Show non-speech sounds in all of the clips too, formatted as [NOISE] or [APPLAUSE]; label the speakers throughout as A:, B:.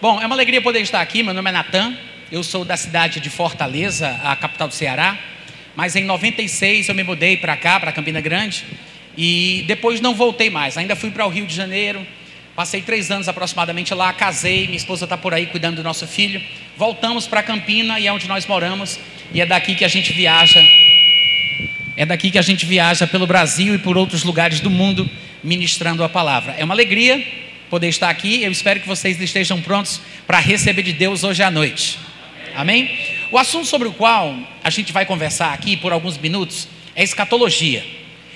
A: Bom, é uma alegria poder estar aqui. Meu nome é Natan. Eu sou da cidade de Fortaleza, a capital do Ceará. Mas em 96 eu me mudei para cá, para Campina Grande. E depois não voltei mais. Ainda fui para o Rio de Janeiro. Passei três anos aproximadamente lá, casei. Minha esposa está por aí cuidando do nosso filho. Voltamos para Campina e é onde nós moramos. E é daqui que a gente viaja. É daqui que a gente viaja pelo Brasil e por outros lugares do mundo ministrando a palavra. É uma alegria poder estar aqui. Eu espero que vocês estejam prontos para receber de Deus hoje à noite. Amém? O assunto sobre o qual a gente vai conversar aqui por alguns minutos é escatologia.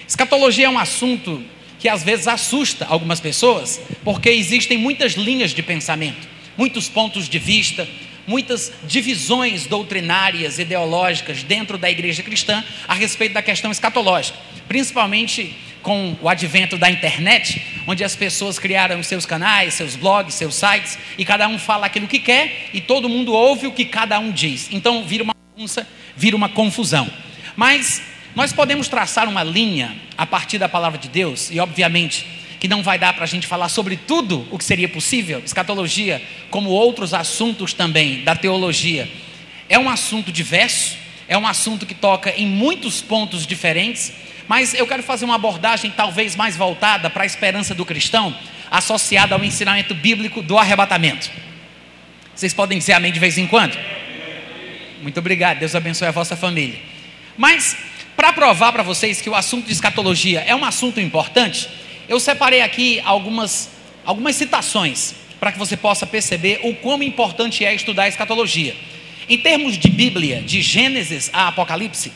A: Escatologia é um assunto que às vezes assusta algumas pessoas, porque existem muitas linhas de pensamento, muitos pontos de vista, muitas divisões doutrinárias, ideológicas dentro da igreja cristã a respeito da questão escatológica, principalmente com o advento da internet, onde as pessoas criaram seus canais, seus blogs, seus sites, e cada um fala aquilo que quer e todo mundo ouve o que cada um diz. Então vira uma bagunça, vira uma confusão. Mas nós podemos traçar uma linha a partir da palavra de Deus, e obviamente que não vai dar para a gente falar sobre tudo o que seria possível, escatologia, como outros assuntos também da teologia. É um assunto diverso, é um assunto que toca em muitos pontos diferentes, mas eu quero fazer uma abordagem talvez mais voltada para a esperança do cristão, associada ao ensinamento bíblico do arrebatamento. Vocês podem dizer amém de vez em quando? Muito obrigado, Deus abençoe a vossa família. Mas, para provar para vocês que o assunto de escatologia é um assunto importante, eu separei aqui algumas, algumas citações para que você possa perceber o quão importante é estudar a escatologia. Em termos de Bíblia, de Gênesis a Apocalipse,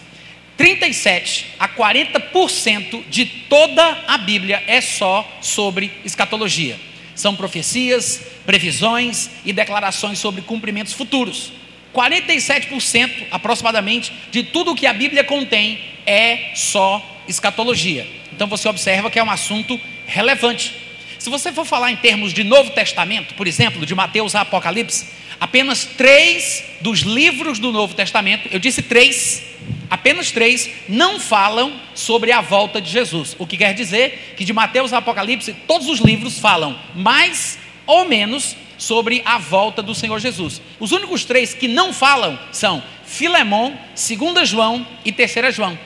A: 37 a 40% de toda a Bíblia é só sobre escatologia. São profecias, previsões e declarações sobre cumprimentos futuros. 47% aproximadamente de tudo que a Bíblia contém é só escatologia. Então você observa que é um assunto relevante. Se você for falar em termos de Novo Testamento, por exemplo, de Mateus a Apocalipse, apenas três dos livros do Novo Testamento, eu disse três, apenas três, não falam sobre a volta de Jesus. O que quer dizer que de Mateus a Apocalipse, todos os livros falam mais ou menos sobre a volta do Senhor Jesus. Os únicos três que não falam são Filemão, 2 João e 3 João.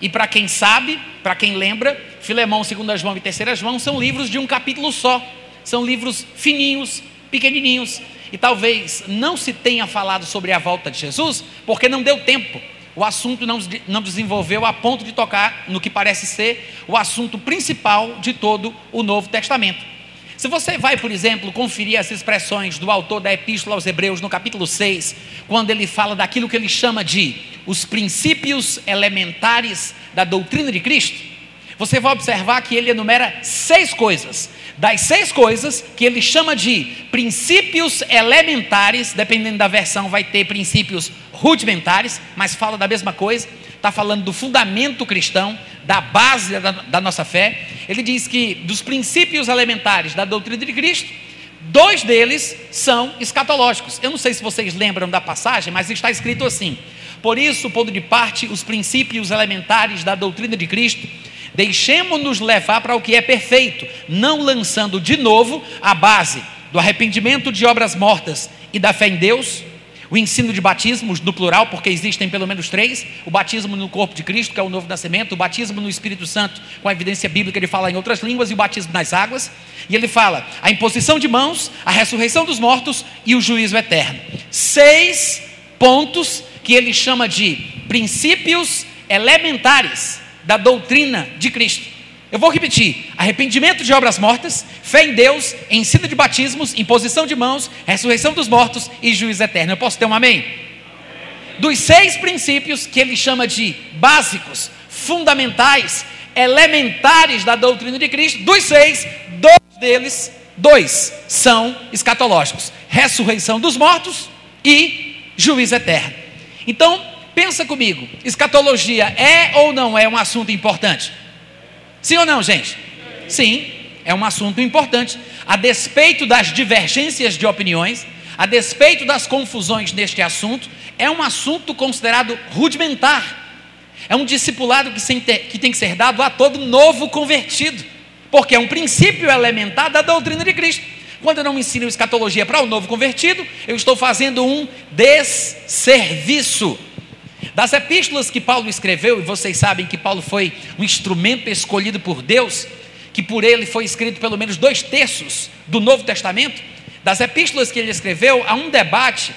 A: E para quem sabe, para quem lembra, Filemão, 2 João e 3 João são livros de um capítulo só. São livros fininhos, pequenininhos. E talvez não se tenha falado sobre a volta de Jesus, porque não deu tempo o assunto não, não desenvolveu a ponto de tocar no que parece ser o assunto principal de todo o Novo Testamento. Se você vai, por exemplo, conferir as expressões do autor da Epístola aos Hebreus no capítulo 6, quando ele fala daquilo que ele chama de os princípios elementares da doutrina de Cristo, você vai observar que ele enumera seis coisas. Das seis coisas que ele chama de princípios elementares, dependendo da versão, vai ter princípios rudimentares, mas fala da mesma coisa, está falando do fundamento cristão, da base da, da nossa fé. Ele diz que dos princípios elementares da doutrina de Cristo, dois deles são escatológicos. Eu não sei se vocês lembram da passagem, mas está escrito assim: Por isso, pondo de parte os princípios elementares da doutrina de Cristo, deixemos-nos levar para o que é perfeito, não lançando de novo a base do arrependimento de obras mortas e da fé em Deus o ensino de batismos, no plural, porque existem pelo menos três: o batismo no corpo de Cristo, que é o novo nascimento, o batismo no Espírito Santo, com a evidência bíblica, ele fala em outras línguas, e o batismo nas águas. E ele fala a imposição de mãos, a ressurreição dos mortos e o juízo eterno. Seis pontos que ele chama de princípios elementares da doutrina de Cristo. Eu vou repetir: arrependimento de obras mortas, fé em Deus, ensino de batismos, imposição de mãos, ressurreição dos mortos e juízo eterno. Eu posso ter um amém? amém? Dos seis princípios que ele chama de básicos, fundamentais, elementares da doutrina de Cristo, dos seis, dois deles, dois são escatológicos: ressurreição dos mortos e juízo eterno. Então, pensa comigo: escatologia é ou não é um assunto importante? Sim ou não, gente? Sim, é um assunto importante. A despeito das divergências de opiniões, a despeito das confusões neste assunto, é um assunto considerado rudimentar. É um discipulado que tem que ser dado a todo novo convertido, porque é um princípio elementar da doutrina de Cristo. Quando eu não ensino escatologia para o novo convertido, eu estou fazendo um desserviço. Das epístolas que Paulo escreveu, e vocês sabem que Paulo foi um instrumento escolhido por Deus, que por ele foi escrito pelo menos dois terços do Novo Testamento, das epístolas que ele escreveu, há um debate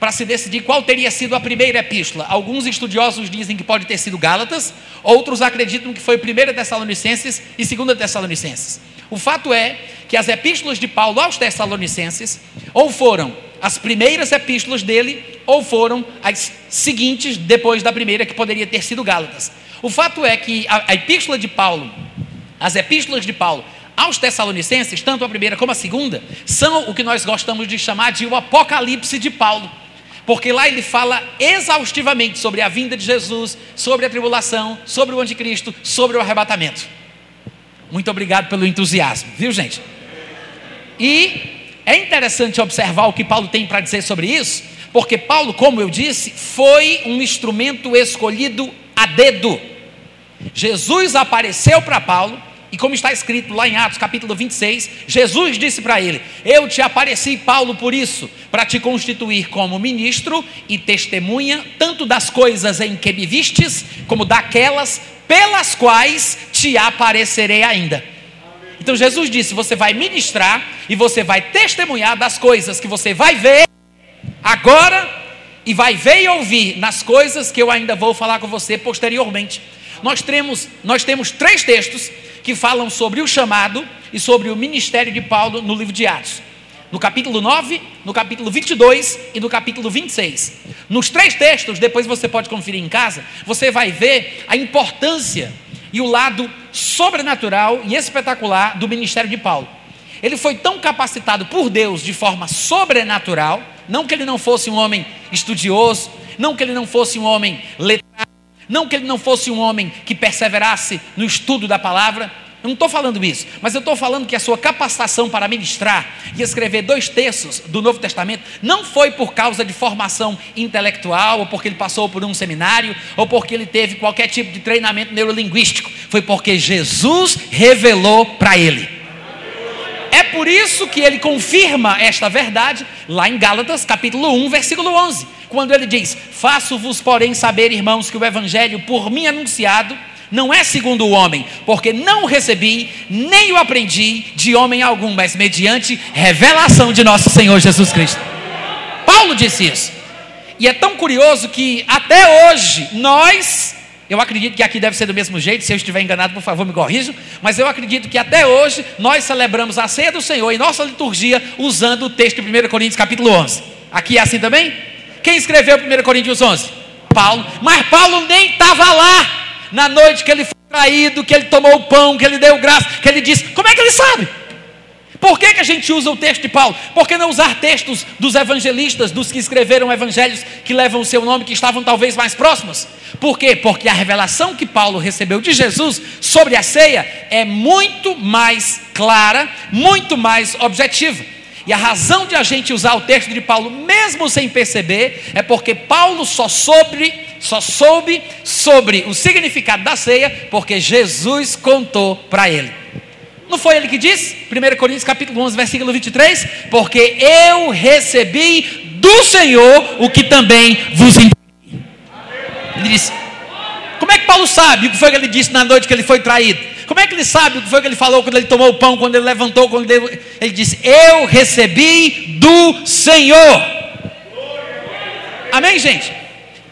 A: para se decidir qual teria sido a primeira epístola. Alguns estudiosos dizem que pode ter sido Gálatas, outros acreditam que foi 1 Tessalonicenses e 2 Tessalonicenses. O fato é que as epístolas de Paulo aos Tessalonicenses ou foram as primeiras epístolas dele, ou foram as seguintes depois da primeira, que poderia ter sido Gálatas. O fato é que a, a epístola de Paulo, as epístolas de Paulo aos Tessalonicenses, tanto a primeira como a segunda, são o que nós gostamos de chamar de o Apocalipse de Paulo. Porque lá ele fala exaustivamente sobre a vinda de Jesus, sobre a tribulação, sobre o anticristo, sobre o arrebatamento. Muito obrigado pelo entusiasmo, viu gente? E é interessante observar o que Paulo tem para dizer sobre isso, porque Paulo, como eu disse, foi um instrumento escolhido a dedo. Jesus apareceu para Paulo e como está escrito lá em Atos capítulo 26, Jesus disse para ele: Eu te apareci, Paulo, por isso, para te constituir como ministro e testemunha, tanto das coisas em que me vistes, como daquelas pelas quais te aparecerei ainda. Então Jesus disse: Você vai ministrar e você vai testemunhar das coisas que você vai ver agora e vai ver e ouvir nas coisas que eu ainda vou falar com você posteriormente. Nós temos, nós temos três textos que falam sobre o chamado e sobre o ministério de Paulo no livro de Atos. No capítulo 9, no capítulo 22 e no capítulo 26. Nos três textos, depois você pode conferir em casa, você vai ver a importância e o lado sobrenatural e espetacular do ministério de Paulo. Ele foi tão capacitado por Deus de forma sobrenatural, não que ele não fosse um homem estudioso, não que ele não fosse um homem letrado, não que ele não fosse um homem que perseverasse no estudo da palavra, eu não estou falando isso, mas eu estou falando que a sua capacitação para ministrar e escrever dois terços do Novo Testamento não foi por causa de formação intelectual, ou porque ele passou por um seminário, ou porque ele teve qualquer tipo de treinamento neurolinguístico, foi porque Jesus revelou para ele. É por isso que ele confirma esta verdade lá em Gálatas, capítulo 1, versículo 11 quando ele diz: Faço-vos, porém, saber, irmãos, que o evangelho por mim anunciado não é segundo o homem, porque não o recebi, nem o aprendi de homem algum, mas mediante revelação de nosso Senhor Jesus Cristo. Paulo disse isso. E é tão curioso que até hoje nós, eu acredito que aqui deve ser do mesmo jeito, se eu estiver enganado, por favor, me corrijam, mas eu acredito que até hoje nós celebramos a ceia do Senhor em nossa liturgia usando o texto de 1 Coríntios capítulo 11. Aqui é assim também? Quem escreveu 1 Coríntios 11? Paulo. Mas Paulo nem estava lá na noite que ele foi traído, que ele tomou o pão, que ele deu graça, que ele disse. Como é que ele sabe? Por que, que a gente usa o texto de Paulo? Por que não usar textos dos evangelistas, dos que escreveram evangelhos que levam o seu nome, que estavam talvez mais próximos? Por quê? Porque a revelação que Paulo recebeu de Jesus sobre a ceia é muito mais clara, muito mais objetiva. E a razão de a gente usar o texto de Paulo, mesmo sem perceber, é porque Paulo só soube, só soube sobre o significado da ceia, porque Jesus contou para ele. Não foi ele que disse? 1 Coríntios capítulo 11, versículo 23, porque eu recebi do Senhor o que também vos entreguei. Ele disse: Como é que Paulo sabe o que foi que ele disse na noite que ele foi traído? Como é que ele sabe o que foi que ele falou quando ele tomou o pão, quando ele levantou, quando ele, ele disse: Eu recebi do Senhor. Amém, gente?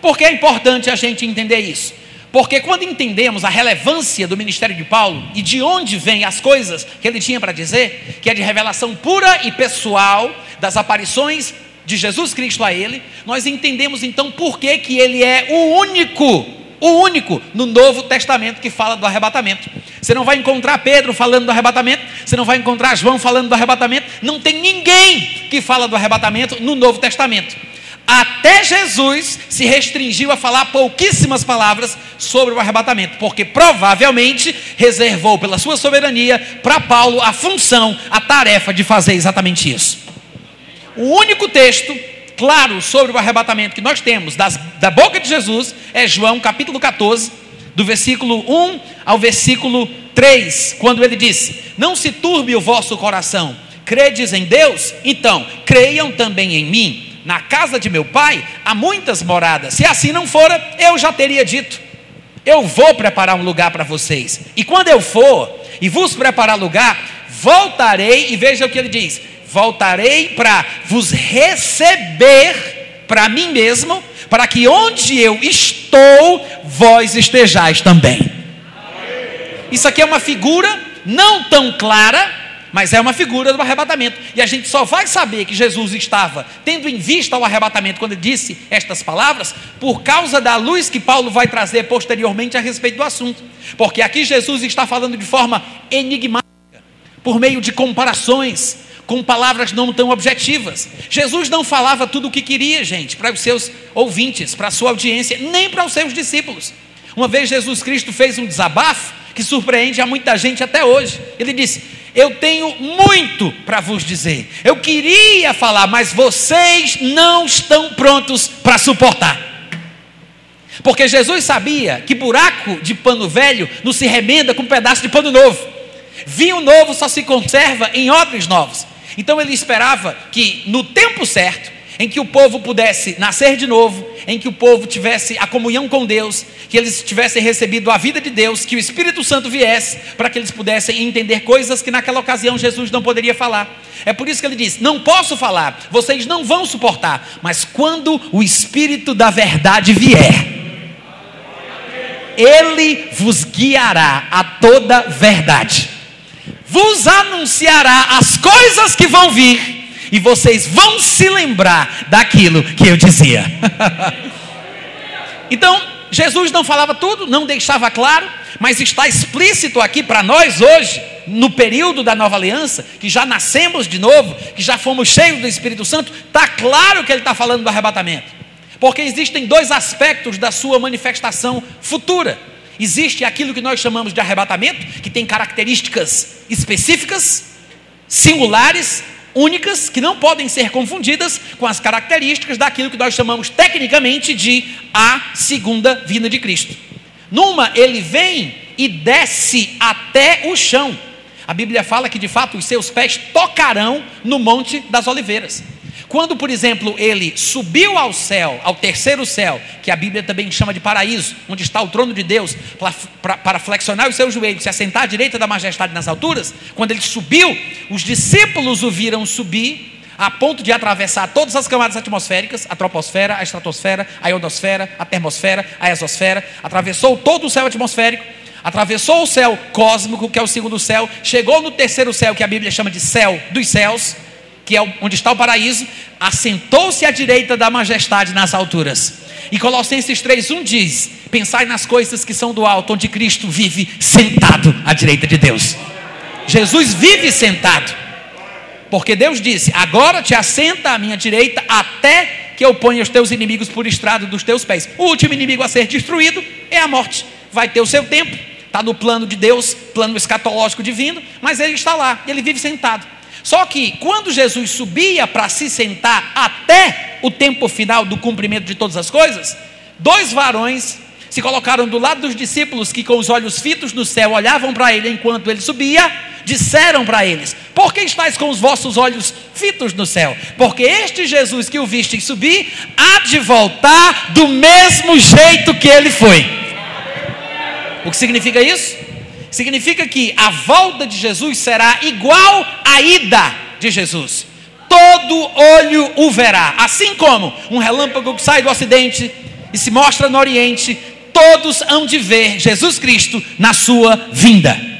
A: Porque é importante a gente entender isso. Porque quando entendemos a relevância do ministério de Paulo e de onde vêm as coisas que ele tinha para dizer, que é de revelação pura e pessoal das aparições de Jesus Cristo a ele, nós entendemos então por que, que ele é o único o único no Novo Testamento que fala do arrebatamento. Você não vai encontrar Pedro falando do arrebatamento, você não vai encontrar João falando do arrebatamento, não tem ninguém que fala do arrebatamento no Novo Testamento. Até Jesus se restringiu a falar pouquíssimas palavras sobre o arrebatamento, porque provavelmente reservou pela sua soberania para Paulo a função, a tarefa de fazer exatamente isso. O único texto claro sobre o arrebatamento que nós temos das, da boca de Jesus é João capítulo 14, do versículo 1 ao versículo 3, quando ele disse: Não se turbe o vosso coração, credes em Deus, então creiam também em mim. Na casa de meu pai há muitas moradas. Se assim não fora, eu já teria dito. Eu vou preparar um lugar para vocês. E quando eu for e vos preparar lugar, voltarei e veja o que ele diz: voltarei para vos receber para mim mesmo, para que onde eu estou, vós estejais também. Isso aqui é uma figura não tão clara, mas é uma figura do arrebatamento. E a gente só vai saber que Jesus estava tendo em vista o arrebatamento quando disse estas palavras, por causa da luz que Paulo vai trazer posteriormente a respeito do assunto. Porque aqui Jesus está falando de forma enigmática, por meio de comparações, com palavras não tão objetivas. Jesus não falava tudo o que queria, gente, para os seus ouvintes, para a sua audiência, nem para os seus discípulos. Uma vez Jesus Cristo fez um desabafo que surpreende a muita gente até hoje. Ele disse: Eu tenho muito para vos dizer. Eu queria falar, mas vocês não estão prontos para suportar. Porque Jesus sabia que buraco de pano velho não se remenda com um pedaço de pano novo. Vinho novo só se conserva em odres novos. Então ele esperava que no tempo certo, em que o povo pudesse nascer de novo, em que o povo tivesse a comunhão com Deus, que eles tivessem recebido a vida de Deus, que o Espírito Santo viesse, para que eles pudessem entender coisas que naquela ocasião Jesus não poderia falar. É por isso que ele diz: Não posso falar, vocês não vão suportar, mas quando o Espírito da verdade vier, ele vos guiará a toda verdade, vos anunciará as coisas que vão vir e vocês vão se lembrar daquilo que eu dizia. [LAUGHS] então, Jesus não falava tudo, não deixava claro, mas está explícito aqui para nós hoje, no período da nova aliança, que já nascemos de novo, que já fomos cheios do Espírito Santo, está claro que ele está falando do arrebatamento. Porque existem dois aspectos da sua manifestação futura. Existe aquilo que nós chamamos de arrebatamento, que tem características específicas, singulares, únicas que não podem ser confundidas com as características daquilo que nós chamamos tecnicamente de a segunda vinda de Cristo. Numa, ele vem e desce até o chão. A Bíblia fala que de fato os seus pés tocarão no Monte das Oliveiras. Quando, por exemplo, ele subiu ao céu, ao terceiro céu, que a Bíblia também chama de paraíso, onde está o trono de Deus, para, flexionar os seus joelhos, se assentar à direita da majestade nas alturas, quando ele subiu, os discípulos o viram subir, a ponto de atravessar todas as camadas atmosféricas, a troposfera, a estratosfera, a ionosfera, a termosfera, a exosfera, atravessou todo o céu atmosférico, atravessou o céu cósmico, que é o segundo céu, chegou no terceiro céu, que a Bíblia chama de céu dos céus, que é onde está o paraíso, assentou-se à direita da majestade nas alturas. E Colossenses 3:1 diz: Pensai nas coisas que são do alto, onde Cristo vive sentado à direita de Deus. Jesus vive sentado. Porque Deus disse: Agora te assenta à minha direita, até que eu ponha os teus inimigos por estrado dos teus pés. O último inimigo a ser destruído é a morte. Vai ter o seu tempo, está no plano de Deus, plano escatológico divino, mas ele está lá, ele vive sentado. Só que quando Jesus subia para se sentar até o tempo final do cumprimento de todas as coisas, dois varões se colocaram do lado dos discípulos que com os olhos fitos no céu olhavam para ele enquanto ele subia, disseram para eles: Por que estáis com os vossos olhos fitos no céu? Porque este Jesus que o viste subir há de voltar do mesmo jeito que ele foi. O que significa isso? Significa que a volta de Jesus será igual à ida de Jesus. Todo olho o verá, assim como um relâmpago que sai do ocidente e se mostra no oriente, todos hão de ver Jesus Cristo na sua vinda.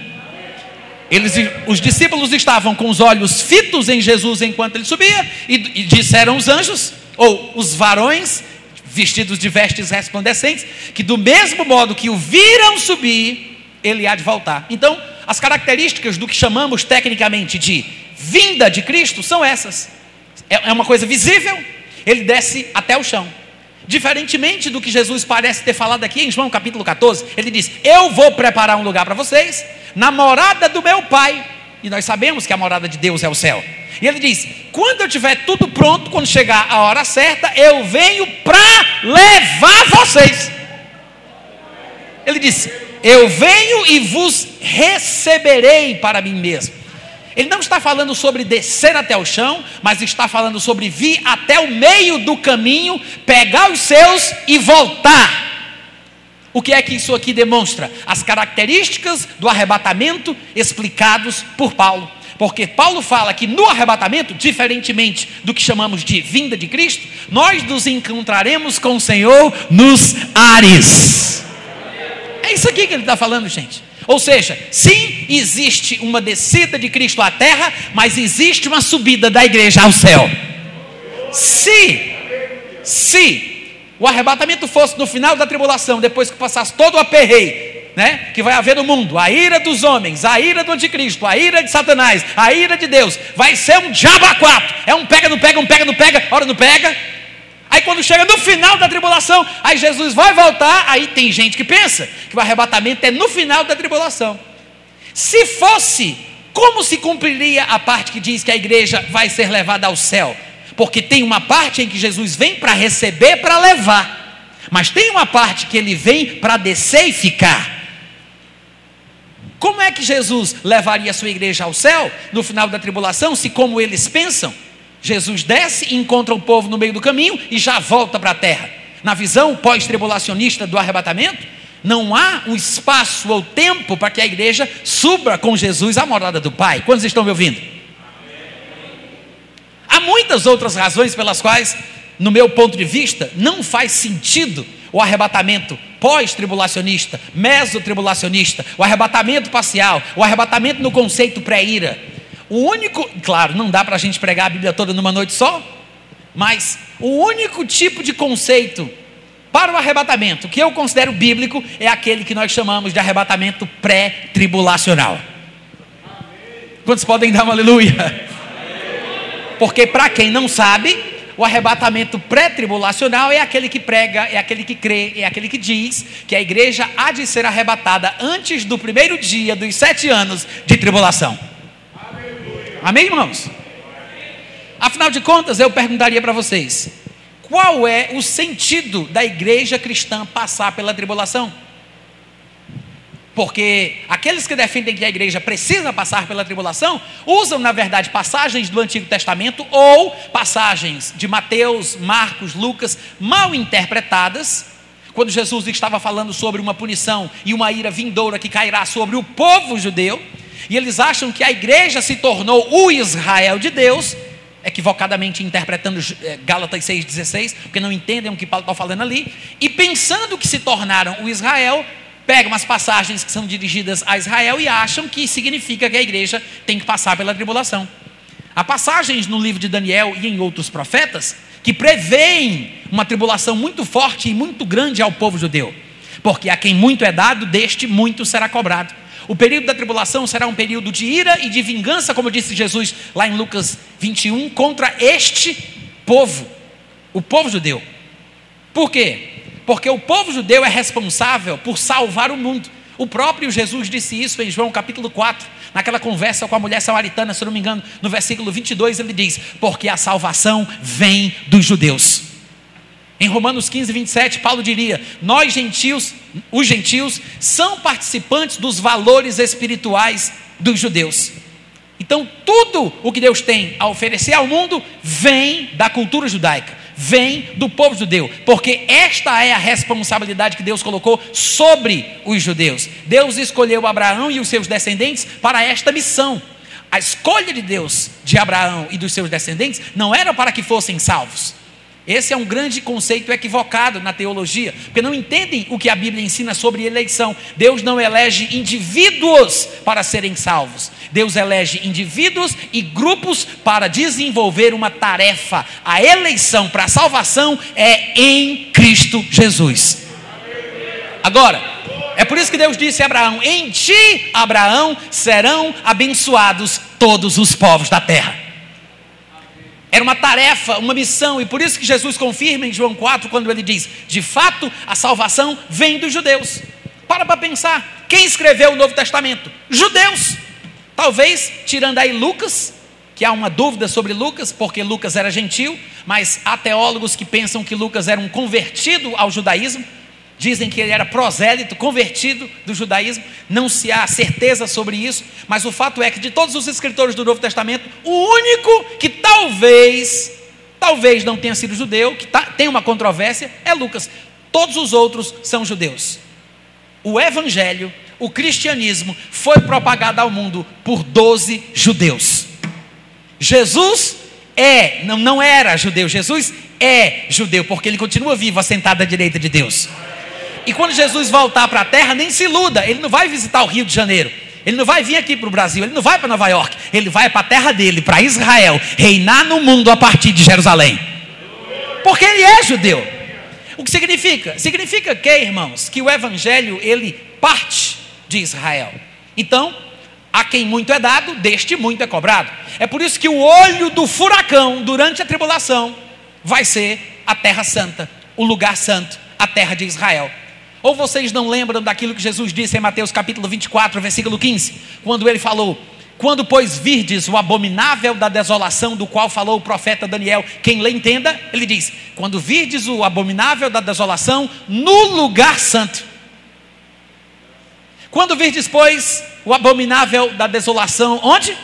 A: Eles, os discípulos estavam com os olhos fitos em Jesus enquanto ele subia, e, e disseram os anjos, ou os varões, vestidos de vestes resplandecentes, que do mesmo modo que o viram subir, ele há de voltar. Então, as características do que chamamos tecnicamente de vinda de Cristo são essas. É, é uma coisa visível, ele desce até o chão. Diferentemente do que Jesus parece ter falado aqui em João capítulo 14, ele diz: Eu vou preparar um lugar para vocês, na morada do meu Pai. E nós sabemos que a morada de Deus é o céu. E ele diz: Quando eu tiver tudo pronto, quando chegar a hora certa, eu venho para levar vocês. Ele disse: eu venho e vos receberei para mim mesmo. Ele não está falando sobre descer até o chão, mas está falando sobre vir até o meio do caminho, pegar os seus e voltar. O que é que isso aqui demonstra? As características do arrebatamento explicados por Paulo. Porque Paulo fala que no arrebatamento, diferentemente do que chamamos de vinda de Cristo, nós nos encontraremos com o Senhor nos ares. É isso aqui que ele está falando, gente. Ou seja, sim, existe uma descida de Cristo à terra, mas existe uma subida da igreja ao céu. Se, se o arrebatamento fosse no final da tribulação, depois que passasse todo o aperreio, né, que vai haver no mundo, a ira dos homens, a ira do anticristo, a ira de Satanás, a ira de Deus, vai ser um diabo a quatro. É um pega, não pega, um pega, não pega, hora não pega. Aí quando chega no final da tribulação, aí Jesus vai voltar, aí tem gente que pensa que o arrebatamento é no final da tribulação. Se fosse, como se cumpriria a parte que diz que a igreja vai ser levada ao céu? Porque tem uma parte em que Jesus vem para receber, para levar. Mas tem uma parte que ele vem para descer e ficar. Como é que Jesus levaria a sua igreja ao céu no final da tribulação, se como eles pensam? Jesus desce e encontra o povo no meio do caminho e já volta para a terra. Na visão pós-tribulacionista do arrebatamento, não há um espaço ou tempo para que a igreja suba com Jesus à morada do Pai. Quantos estão me ouvindo? Há muitas outras razões pelas quais, no meu ponto de vista, não faz sentido o arrebatamento pós-tribulacionista, mesotribulacionista, o arrebatamento parcial, o arrebatamento no conceito pré-ira. O único, claro, não dá para a gente pregar a Bíblia toda numa noite só, mas o único tipo de conceito para o arrebatamento que eu considero bíblico é aquele que nós chamamos de arrebatamento pré-tribulacional. Quantos podem dar um aleluia? Porque para quem não sabe, o arrebatamento pré-tribulacional é aquele que prega, é aquele que crê, é aquele que diz que a igreja há de ser arrebatada antes do primeiro dia dos sete anos de tribulação. Amém, irmãos? Afinal de contas, eu perguntaria para vocês: qual é o sentido da igreja cristã passar pela tribulação? Porque aqueles que defendem que a igreja precisa passar pela tribulação usam, na verdade, passagens do Antigo Testamento ou passagens de Mateus, Marcos, Lucas, mal interpretadas, quando Jesus estava falando sobre uma punição e uma ira vindoura que cairá sobre o povo judeu. E eles acham que a igreja se tornou o Israel de Deus, equivocadamente interpretando eh, Gálatas 6,16, porque não entendem o que Paulo está falando ali, e pensando que se tornaram o Israel, pegam as passagens que são dirigidas a Israel e acham que significa que a igreja tem que passar pela tribulação. Há passagens no livro de Daniel e em outros profetas que preveem uma tribulação muito forte e muito grande ao povo judeu, porque a quem muito é dado, deste muito será cobrado. O período da tribulação será um período de ira e de vingança, como disse Jesus lá em Lucas 21, contra este povo, o povo judeu. Por quê? Porque o povo judeu é responsável por salvar o mundo. O próprio Jesus disse isso em João capítulo 4, naquela conversa com a mulher samaritana, se não me engano, no versículo 22, ele diz: Porque a salvação vem dos judeus. Em Romanos 15, 27, Paulo diria: Nós gentios, os gentios, são participantes dos valores espirituais dos judeus. Então, tudo o que Deus tem a oferecer ao mundo vem da cultura judaica, vem do povo judeu, porque esta é a responsabilidade que Deus colocou sobre os judeus. Deus escolheu Abraão e os seus descendentes para esta missão. A escolha de Deus de Abraão e dos seus descendentes não era para que fossem salvos, esse é um grande conceito equivocado na teologia, porque não entendem o que a Bíblia ensina sobre eleição. Deus não elege indivíduos para serem salvos, Deus elege indivíduos e grupos para desenvolver uma tarefa. A eleição para a salvação é em Cristo Jesus. Agora, é por isso que Deus disse a Abraão: Em ti, Abraão, serão abençoados todos os povos da terra. Era uma tarefa, uma missão, e por isso que Jesus confirma em João 4, quando ele diz: de fato, a salvação vem dos judeus. Para para pensar: quem escreveu o Novo Testamento? Judeus. Talvez, tirando aí Lucas, que há uma dúvida sobre Lucas, porque Lucas era gentil, mas há teólogos que pensam que Lucas era um convertido ao judaísmo. Dizem que ele era prosélito, convertido do judaísmo, não se há certeza sobre isso, mas o fato é que de todos os escritores do Novo Testamento, o único que talvez, talvez não tenha sido judeu, que tá, tem uma controvérsia, é Lucas. Todos os outros são judeus. O evangelho, o cristianismo, foi propagado ao mundo por 12 judeus. Jesus é, não, não era judeu, Jesus é judeu, porque ele continua vivo, assentado à direita de Deus. E quando Jesus voltar para a terra, nem se iluda, ele não vai visitar o Rio de Janeiro. Ele não vai vir aqui para o Brasil, ele não vai para Nova York, ele vai para a terra dele, para Israel, reinar no mundo a partir de Jerusalém. Porque ele é judeu. O que significa? Significa que, irmãos, que o evangelho ele parte de Israel. Então, a quem muito é dado, deste muito é cobrado. É por isso que o olho do furacão durante a tribulação vai ser a terra santa, o lugar santo, a terra de Israel. Ou vocês não lembram daquilo que Jesus disse em Mateus capítulo 24, versículo 15, quando ele falou: Quando, pois, virdes o abominável da desolação do qual falou o profeta Daniel, quem lê entenda, ele diz: Quando virdes o abominável da desolação no lugar santo. Quando virdes, pois, o abominável da desolação, onde?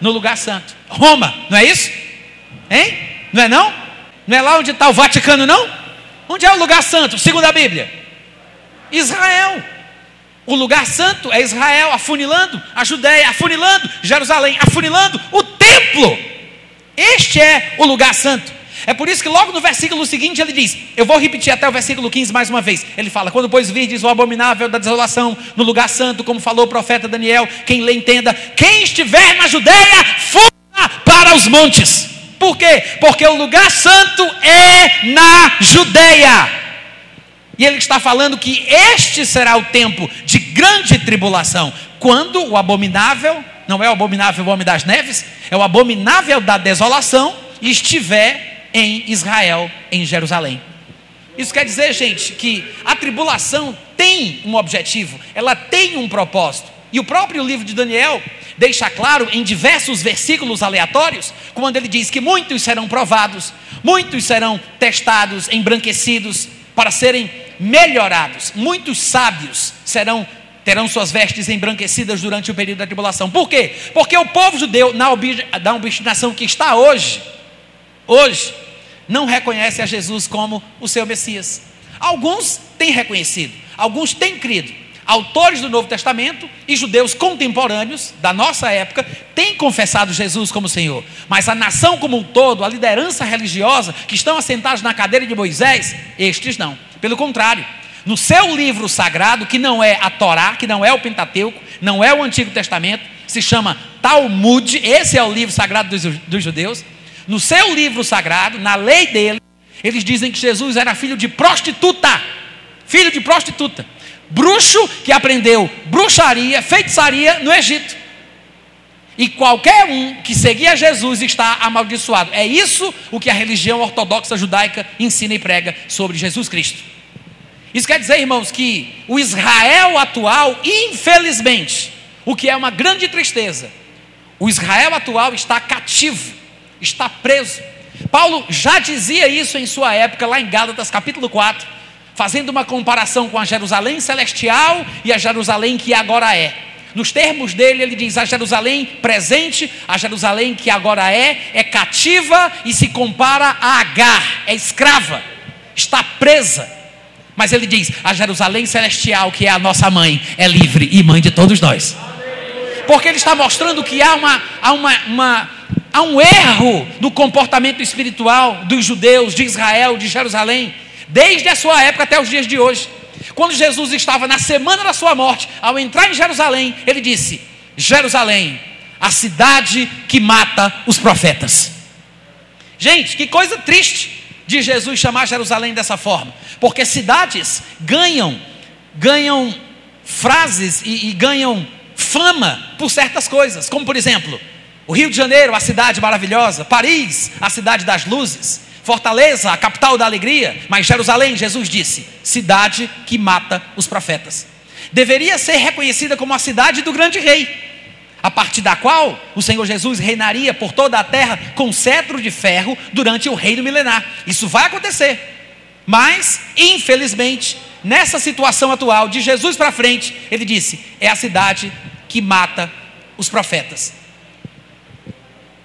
A: No lugar santo. Roma, não é isso? Hein? Não é não? Não é lá onde está o Vaticano, não? Onde é o lugar santo, segundo a Bíblia? Israel. O lugar santo é Israel, afunilando, a Judéia, afunilando, Jerusalém, afunilando, o templo. Este é o lugar santo. É por isso que logo no versículo seguinte ele diz: Eu vou repetir até o versículo 15 mais uma vez. Ele fala: Quando, pois, virdes o abominável da desolação no lugar santo, como falou o profeta Daniel, quem lê entenda, quem estiver na Judéia, fuja para os montes. Por quê? Porque o lugar santo é na Judéia. E ele está falando que este será o tempo de grande tribulação, quando o abominável, não é o abominável o homem das neves, é o abominável da desolação, estiver em Israel, em Jerusalém. Isso quer dizer, gente, que a tribulação tem um objetivo, ela tem um propósito. E o próprio livro de Daniel deixa claro em diversos versículos aleatórios, quando ele diz que muitos serão provados, muitos serão testados, embranquecidos, para serem melhorados. Muitos sábios serão terão suas vestes embranquecidas durante o período da tribulação. Por quê? Porque o povo judeu, na obstinação que está hoje, hoje, não reconhece a Jesus como o seu Messias. Alguns têm reconhecido, alguns têm crido, autores do Novo Testamento e judeus contemporâneos da nossa época têm confessado Jesus como Senhor, mas a nação como um todo, a liderança religiosa que estão assentados na cadeira de Moisés, estes não. Pelo contrário, no seu livro sagrado, que não é a Torá, que não é o Pentateuco, não é o Antigo Testamento, se chama Talmud, esse é o livro sagrado dos, dos judeus. No seu livro sagrado, na lei dele, eles dizem que Jesus era filho de prostituta, filho de prostituta bruxo que aprendeu bruxaria, feitiçaria no Egito. E qualquer um que seguia Jesus está amaldiçoado. É isso o que a religião ortodoxa judaica ensina e prega sobre Jesus Cristo. Isso quer dizer, irmãos, que o Israel atual, infelizmente, o que é uma grande tristeza, o Israel atual está cativo, está preso. Paulo já dizia isso em sua época, lá em Gálatas capítulo 4, fazendo uma comparação com a Jerusalém celestial e a Jerusalém que agora é. Nos termos dele, ele diz: a Jerusalém presente, a Jerusalém que agora é, é cativa e se compara a Agar, é escrava, está presa. Mas ele diz: a Jerusalém celestial, que é a nossa mãe, é livre e mãe de todos nós. Porque ele está mostrando que há, uma, há, uma, uma, há um erro no comportamento espiritual dos judeus, de Israel, de Jerusalém desde a sua época até os dias de hoje. Quando Jesus estava na semana da sua morte, ao entrar em Jerusalém, ele disse: Jerusalém, a cidade que mata os profetas. Gente, que coisa triste de Jesus chamar Jerusalém dessa forma, porque cidades ganham, ganham frases e, e ganham fama por certas coisas, como por exemplo, o Rio de Janeiro, a cidade maravilhosa, Paris, a cidade das luzes, Fortaleza, a capital da alegria, mas Jerusalém, Jesus disse, cidade que mata os profetas. Deveria ser reconhecida como a cidade do grande rei, a partir da qual o Senhor Jesus reinaria por toda a terra com cetro de ferro durante o reino milenar. Isso vai acontecer. Mas, infelizmente, nessa situação atual, de Jesus para frente, ele disse: é a cidade que mata os profetas.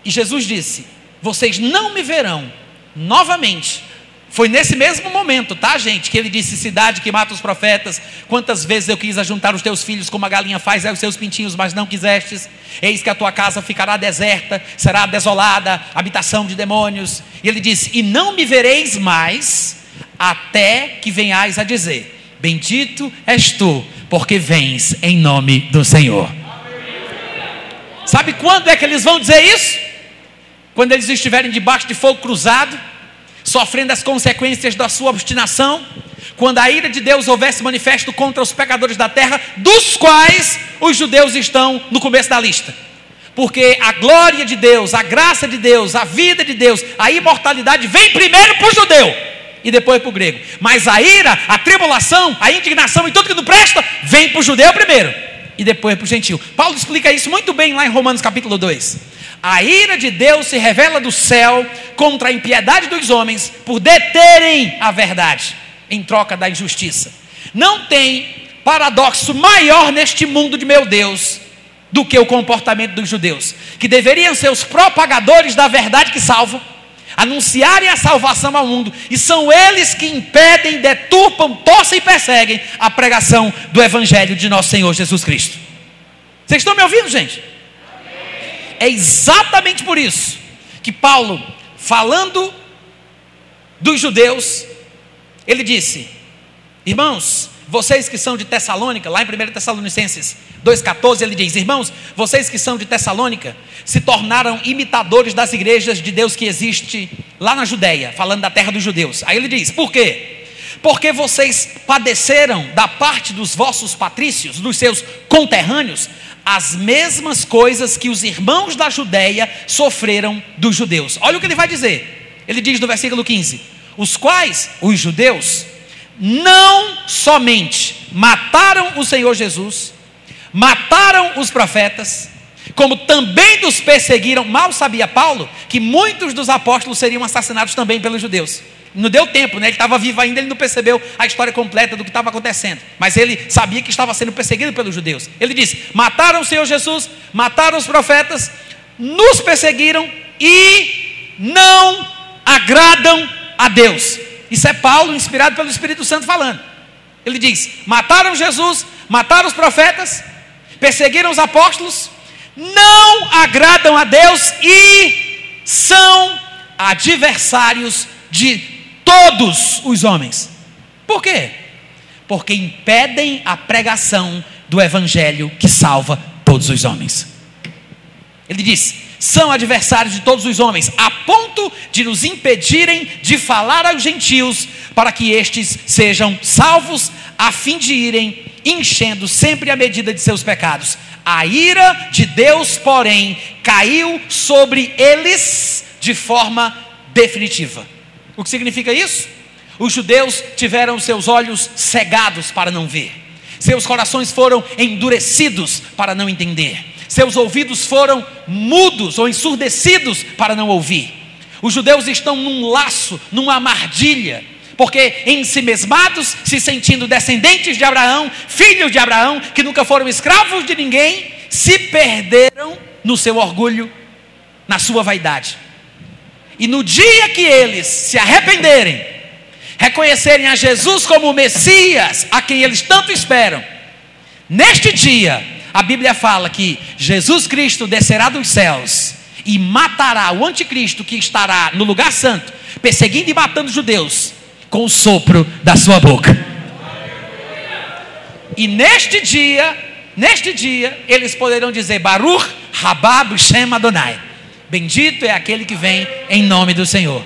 A: E Jesus disse: Vocês não me verão novamente. Foi nesse mesmo momento, tá, gente, que ele disse: Cidade que mata os profetas. Quantas vezes eu quis ajuntar os teus filhos como a galinha faz aos seus pintinhos, mas não quisestes. Eis que a tua casa ficará deserta, será desolada, habitação de demônios. E ele disse: E não me vereis mais, até que venhais a dizer: Bendito és tu, porque vens em nome do Senhor. Sabe quando é que eles vão dizer isso? Quando eles estiverem debaixo de fogo cruzado, sofrendo as consequências da sua obstinação, quando a ira de Deus houvesse manifesto contra os pecadores da terra, dos quais os judeus estão no começo da lista. Porque a glória de Deus, a graça de Deus, a vida de Deus, a imortalidade vem primeiro para o judeu e depois para o grego. Mas a ira, a tribulação, a indignação e tudo que não presta, vem para o judeu primeiro e depois para o gentil. Paulo explica isso muito bem lá em Romanos capítulo 2. A ira de Deus se revela do céu contra a impiedade dos homens por deterem a verdade em troca da injustiça. Não tem paradoxo maior neste mundo de meu Deus do que o comportamento dos judeus, que deveriam ser os propagadores da verdade que salva, anunciarem a salvação ao mundo, e são eles que impedem, deturpam, torcem e perseguem a pregação do Evangelho de nosso Senhor Jesus Cristo. Vocês estão me ouvindo, gente? É exatamente por isso que Paulo, falando dos judeus, ele disse: Irmãos, vocês que são de Tessalônica, lá em 1 Tessalonicenses 2,14, ele diz: Irmãos, vocês que são de Tessalônica, se tornaram imitadores das igrejas de Deus que existe lá na Judéia, falando da terra dos judeus. Aí ele diz: Por quê? Porque vocês padeceram da parte dos vossos patrícios, dos seus conterrâneos, as mesmas coisas que os irmãos da Judéia sofreram dos judeus. Olha o que ele vai dizer. Ele diz no versículo 15: Os quais, os judeus, não somente mataram o Senhor Jesus, mataram os profetas, como também nos perseguiram. Mal sabia Paulo que muitos dos apóstolos seriam assassinados também pelos judeus. Não deu tempo, né? ele estava vivo ainda, ele não percebeu a história completa do que estava acontecendo. Mas ele sabia que estava sendo perseguido pelos judeus. Ele disse: mataram o Senhor Jesus, mataram os profetas, nos perseguiram e não agradam a Deus. Isso é Paulo, inspirado pelo Espírito Santo, falando. Ele diz: mataram Jesus, mataram os profetas, perseguiram os apóstolos, não agradam a Deus e são adversários de todos os homens. Por quê? Porque impedem a pregação do evangelho que salva todos os homens. Ele diz: são adversários de todos os homens, a ponto de nos impedirem de falar aos gentios, para que estes sejam salvos, a fim de irem enchendo sempre a medida de seus pecados. A ira de Deus, porém, caiu sobre eles de forma definitiva. O que significa isso? Os judeus tiveram seus olhos cegados para não ver, seus corações foram endurecidos para não entender seus ouvidos foram mudos ou ensurdecidos para não ouvir. Os judeus estão num laço, numa armadilha, porque em si mesmados, se sentindo descendentes de Abraão, filhos de Abraão, que nunca foram escravos de ninguém, se perderam no seu orgulho, na sua vaidade. E no dia que eles se arrependerem, reconhecerem a Jesus como o Messias, a quem eles tanto esperam, neste dia a Bíblia fala que Jesus Cristo descerá dos céus e matará o anticristo que estará no lugar santo, perseguindo e matando os judeus com o sopro da sua boca. E neste dia, neste dia, eles poderão dizer Baruch Rabab Shem Adonai. Bendito é aquele que vem em nome do Senhor.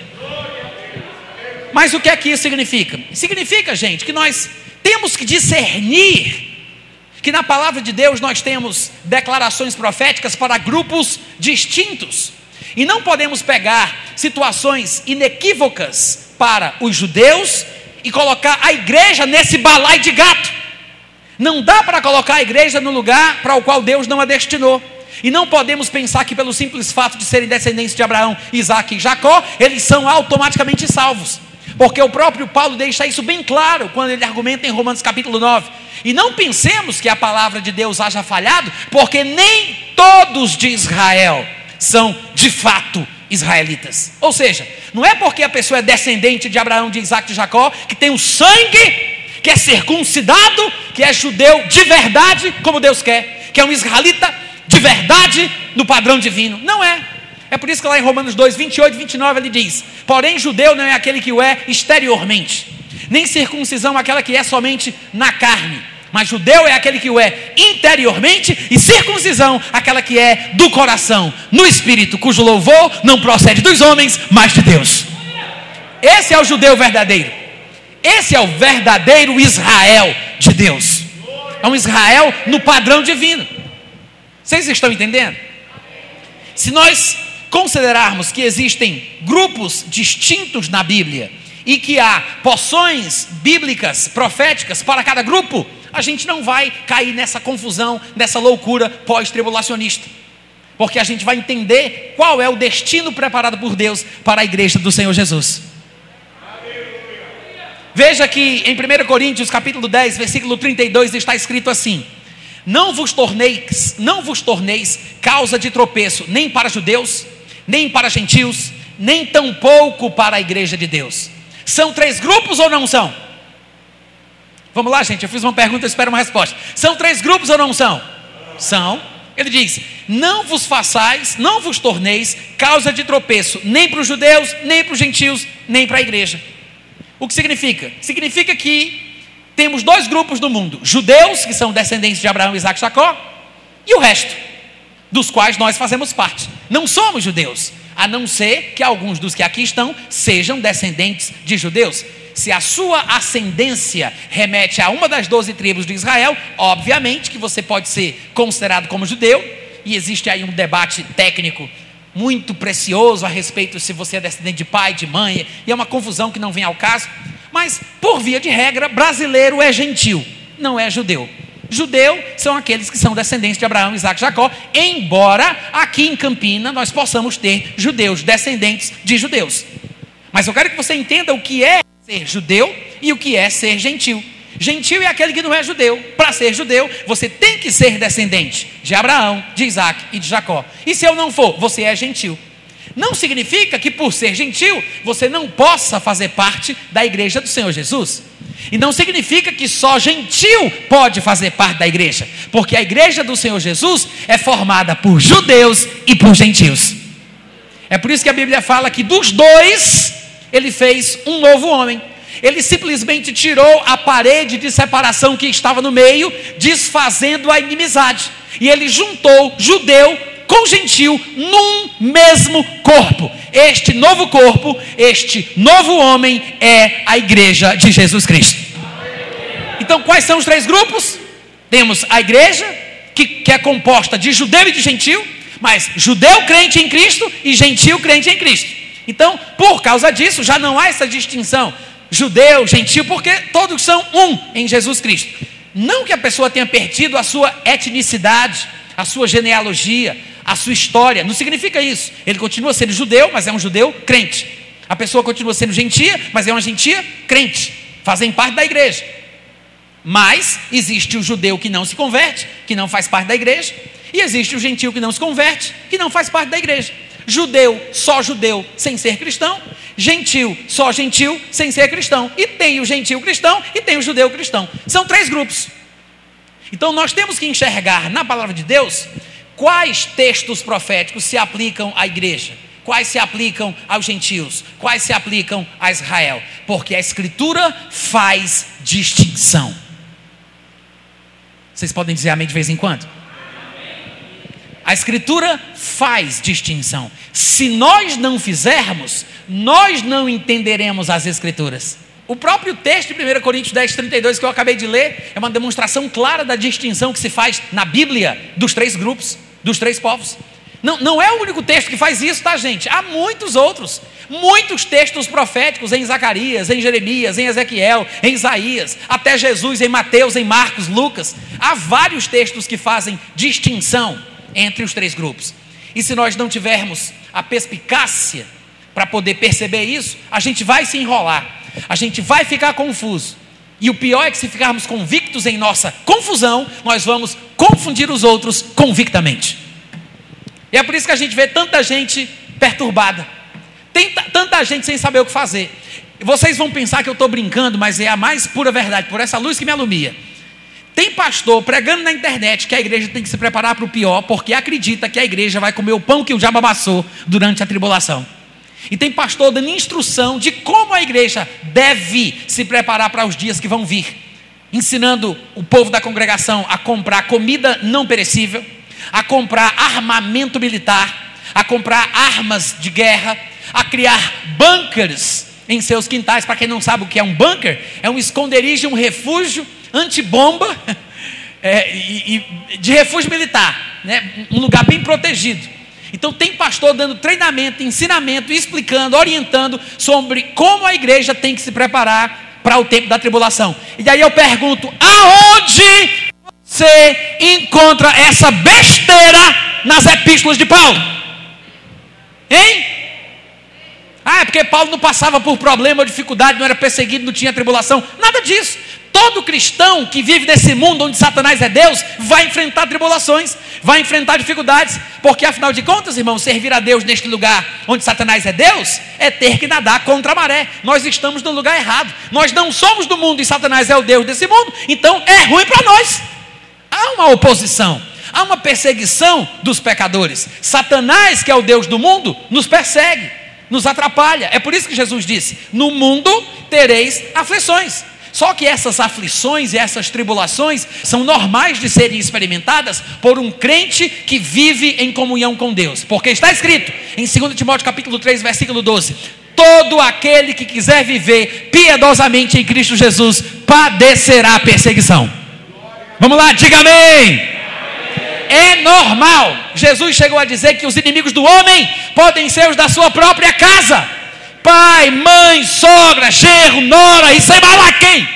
A: Mas o que é que isso significa? Significa, gente, que nós temos que discernir que na palavra de Deus nós temos declarações proféticas para grupos distintos. E não podemos pegar situações inequívocas para os judeus e colocar a igreja nesse balai de gato. Não dá para colocar a igreja no lugar para o qual Deus não a destinou. E não podemos pensar que pelo simples fato de serem descendentes de Abraão, Isaac e Jacó, eles são automaticamente salvos. Porque o próprio Paulo deixa isso bem claro quando ele argumenta em Romanos capítulo 9. E não pensemos que a palavra de Deus haja falhado, porque nem todos de Israel são de fato israelitas. Ou seja, não é porque a pessoa é descendente de Abraão, de Isaac e de Jacó, que tem o sangue, que é circuncidado, que é judeu de verdade, como Deus quer, que é um israelita de verdade no padrão divino. Não é. É por isso que lá em Romanos 2, 28 e 29 ele diz: Porém, judeu não é aquele que o é exteriormente, nem circuncisão aquela que é somente na carne mas judeu é aquele que o é interiormente, e circuncisão, aquela que é do coração, no espírito, cujo louvor não procede dos homens, mas de Deus. Esse é o judeu verdadeiro. Esse é o verdadeiro Israel de Deus. É um Israel no padrão divino. Vocês estão entendendo? Se nós considerarmos que existem grupos distintos na Bíblia e que há poções bíblicas, proféticas para cada grupo, a gente não vai cair nessa confusão, nessa loucura pós-tribulacionista. Porque a gente vai entender qual é o destino preparado por Deus para a igreja do Senhor Jesus. Veja que em 1 Coríntios, capítulo 10, versículo 32, está escrito assim: Não vos torneis, não vos torneis causa de tropeço, nem para judeus, nem para gentios, nem tampouco para a igreja de Deus. São três grupos ou não são? Vamos lá, gente, eu fiz uma pergunta, eu espero uma resposta. São três grupos ou não são? São. Ele diz: Não vos façais, não vos torneis causa de tropeço, nem para os judeus, nem para os gentios, nem para a igreja. O que significa? Significa que temos dois grupos no mundo: judeus, que são descendentes de Abraão, Isaac e Jacó, e o resto, dos quais nós fazemos parte. Não somos judeus, a não ser que alguns dos que aqui estão sejam descendentes de judeus se a sua ascendência remete a uma das doze tribos de Israel, obviamente que você pode ser considerado como judeu, e existe aí um debate técnico muito precioso a respeito se você é descendente de pai, de mãe, e é uma confusão que não vem ao caso, mas por via de regra, brasileiro é gentil, não é judeu. Judeu são aqueles que são descendentes de Abraão, Isaac e Jacó, embora aqui em Campina nós possamos ter judeus, descendentes de judeus. Mas eu quero que você entenda o que é ser judeu e o que é ser gentil. Gentil é aquele que não é judeu. Para ser judeu, você tem que ser descendente de Abraão, de Isaac e de Jacó. E se eu não for, você é gentil. Não significa que por ser gentil, você não possa fazer parte da igreja do Senhor Jesus. E não significa que só gentil pode fazer parte da igreja, porque a igreja do Senhor Jesus é formada por judeus e por gentios. É por isso que a Bíblia fala que dos dois ele fez um novo homem. Ele simplesmente tirou a parede de separação que estava no meio, desfazendo a inimizade. E ele juntou judeu com gentil num mesmo corpo. Este novo corpo, este novo homem é a igreja de Jesus Cristo. Então, quais são os três grupos? Temos a igreja, que, que é composta de judeu e de gentil, mas judeu crente em Cristo e gentil crente em Cristo. Então, por causa disso, já não há essa distinção judeu, gentil, porque todos são um em Jesus Cristo. Não que a pessoa tenha perdido a sua etnicidade, a sua genealogia, a sua história, não significa isso. Ele continua sendo judeu, mas é um judeu crente. A pessoa continua sendo gentia, mas é uma gentia crente. Fazem parte da igreja. Mas existe o judeu que não se converte, que não faz parte da igreja, e existe o gentil que não se converte, que não faz parte da igreja. Judeu, só judeu, sem ser cristão. Gentil, só gentil, sem ser cristão. E tem o gentil cristão e tem o judeu cristão. São três grupos. Então nós temos que enxergar na palavra de Deus quais textos proféticos se aplicam à igreja, quais se aplicam aos gentios, quais se aplicam a Israel, porque a Escritura faz distinção. Vocês podem dizer amém de vez em quando? A Escritura faz distinção. Se nós não fizermos, nós não entenderemos as Escrituras. O próprio texto de 1 Coríntios 10, 32 que eu acabei de ler é uma demonstração clara da distinção que se faz na Bíblia dos três grupos, dos três povos. Não, não é o único texto que faz isso, tá, gente? Há muitos outros. Muitos textos proféticos em Zacarias, em Jeremias, em Ezequiel, em Isaías, até Jesus, em Mateus, em Marcos, Lucas. Há vários textos que fazem distinção entre os três grupos. E se nós não tivermos a perspicácia para poder perceber isso, a gente vai se enrolar. a gente vai ficar confuso. E o pior é que se ficarmos convictos em nossa confusão, nós vamos confundir os outros convictamente. E é por isso que a gente vê tanta gente perturbada. Tanta gente sem saber o que fazer. Vocês vão pensar que eu estou brincando, mas é a mais pura verdade, por essa luz que me alumia. Tem pastor pregando na internet que a igreja tem que se preparar para o pior, porque acredita que a igreja vai comer o pão que o diabo amassou durante a tribulação. E tem pastor dando instrução de como a igreja deve se preparar para os dias que vão vir, ensinando o povo da congregação a comprar comida não perecível, a comprar armamento militar, a comprar armas de guerra, a criar bunkers em seus quintais. Para quem não sabe o que é um bunker, é um esconderijo, um refúgio antibomba [LAUGHS] é, e, e de refúgio militar, né? um lugar bem protegido. Então tem pastor dando treinamento, ensinamento, explicando, orientando sobre como a igreja tem que se preparar para o tempo da tribulação. E aí eu pergunto: aonde você encontra essa besteira nas epístolas de Paulo? Hein? Ah, é porque Paulo não passava por problema ou dificuldade, não era perseguido, não tinha tribulação. Nada disso. Todo cristão que vive nesse mundo onde Satanás é Deus vai enfrentar tribulações, vai enfrentar dificuldades, porque afinal de contas, irmãos, servir a Deus neste lugar onde Satanás é Deus é ter que nadar contra a maré. Nós estamos no lugar errado. Nós não somos do mundo e Satanás é o Deus desse mundo, então é ruim para nós. Há uma oposição, há uma perseguição dos pecadores. Satanás, que é o Deus do mundo, nos persegue, nos atrapalha. É por isso que Jesus disse: No mundo tereis aflições. Só que essas aflições e essas tribulações são normais de serem experimentadas por um crente que vive em comunhão com Deus. Porque está escrito em 2 Timóteo capítulo 3, versículo 12: todo aquele que quiser viver piedosamente em Cristo Jesus padecerá perseguição. Vamos lá, diga amém. É normal. Jesus chegou a dizer que os inimigos do homem podem ser os da sua própria casa pai, mãe, sogra, gerro, nora e sei lá quem.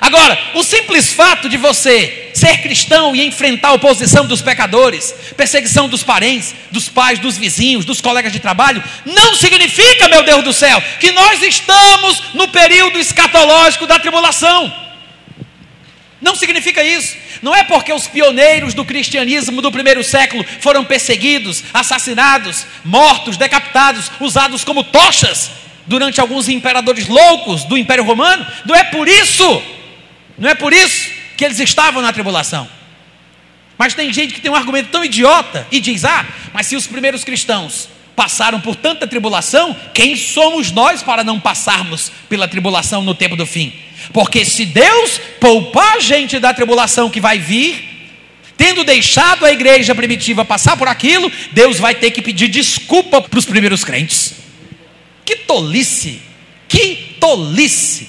A: Agora, o simples fato de você ser cristão e enfrentar a oposição dos pecadores, perseguição dos parentes, dos pais, dos vizinhos, dos colegas de trabalho, não significa, meu Deus do céu, que nós estamos no período escatológico da tribulação. Não significa isso. Não é porque os pioneiros do cristianismo do primeiro século foram perseguidos, assassinados, mortos, decapitados, usados como tochas durante alguns imperadores loucos do Império Romano. Não é por isso, não é por isso que eles estavam na tribulação. Mas tem gente que tem um argumento tão idiota e diz: ah, mas se os primeiros cristãos passaram por tanta tribulação, quem somos nós para não passarmos pela tribulação no tempo do fim? Porque se Deus poupar a gente da tribulação que vai vir, tendo deixado a igreja primitiva passar por aquilo, Deus vai ter que pedir desculpa para os primeiros crentes. Que tolice! Que tolice!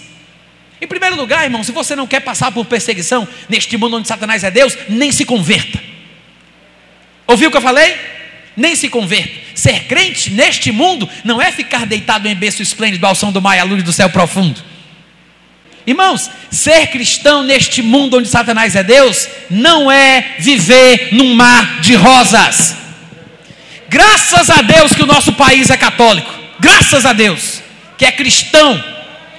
A: Em primeiro lugar, irmão, se você não quer passar por perseguição neste mundo onde Satanás é Deus, nem se converta. Ouviu o que eu falei? Nem se converta. Ser crente neste mundo não é ficar deitado em berço esplêndido ao som do mar e à luz do céu profundo. Irmãos, ser cristão neste mundo onde Satanás é Deus, não é viver num mar de rosas. Graças a Deus que o nosso país é católico. Graças a Deus que é cristão.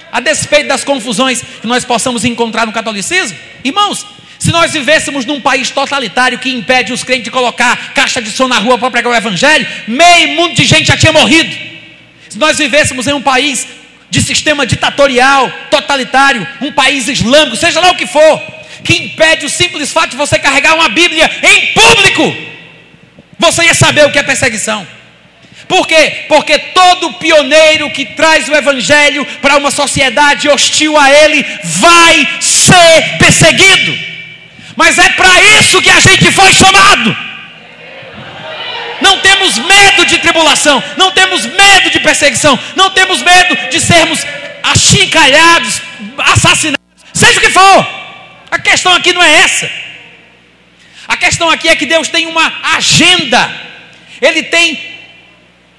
A: A despeito das confusões que nós possamos encontrar no catolicismo, irmãos, se nós vivêssemos num país totalitário que impede os crentes de colocar caixa de som na rua para pregar o evangelho, meio mundo de gente já tinha morrido. Se nós vivêssemos em um país de sistema ditatorial, totalitário, um país islâmico, seja lá o que for, que impede o simples fato de você carregar uma Bíblia em público, você ia saber o que é perseguição. Por quê? Porque todo pioneiro que traz o Evangelho para uma sociedade hostil a ele vai ser perseguido. Mas é para isso que a gente foi chamado não temos medo de tribulação, não temos medo de perseguição, não temos medo de sermos achincalhados, assassinados, seja o que for. A questão aqui não é essa. A questão aqui é que Deus tem uma agenda. Ele tem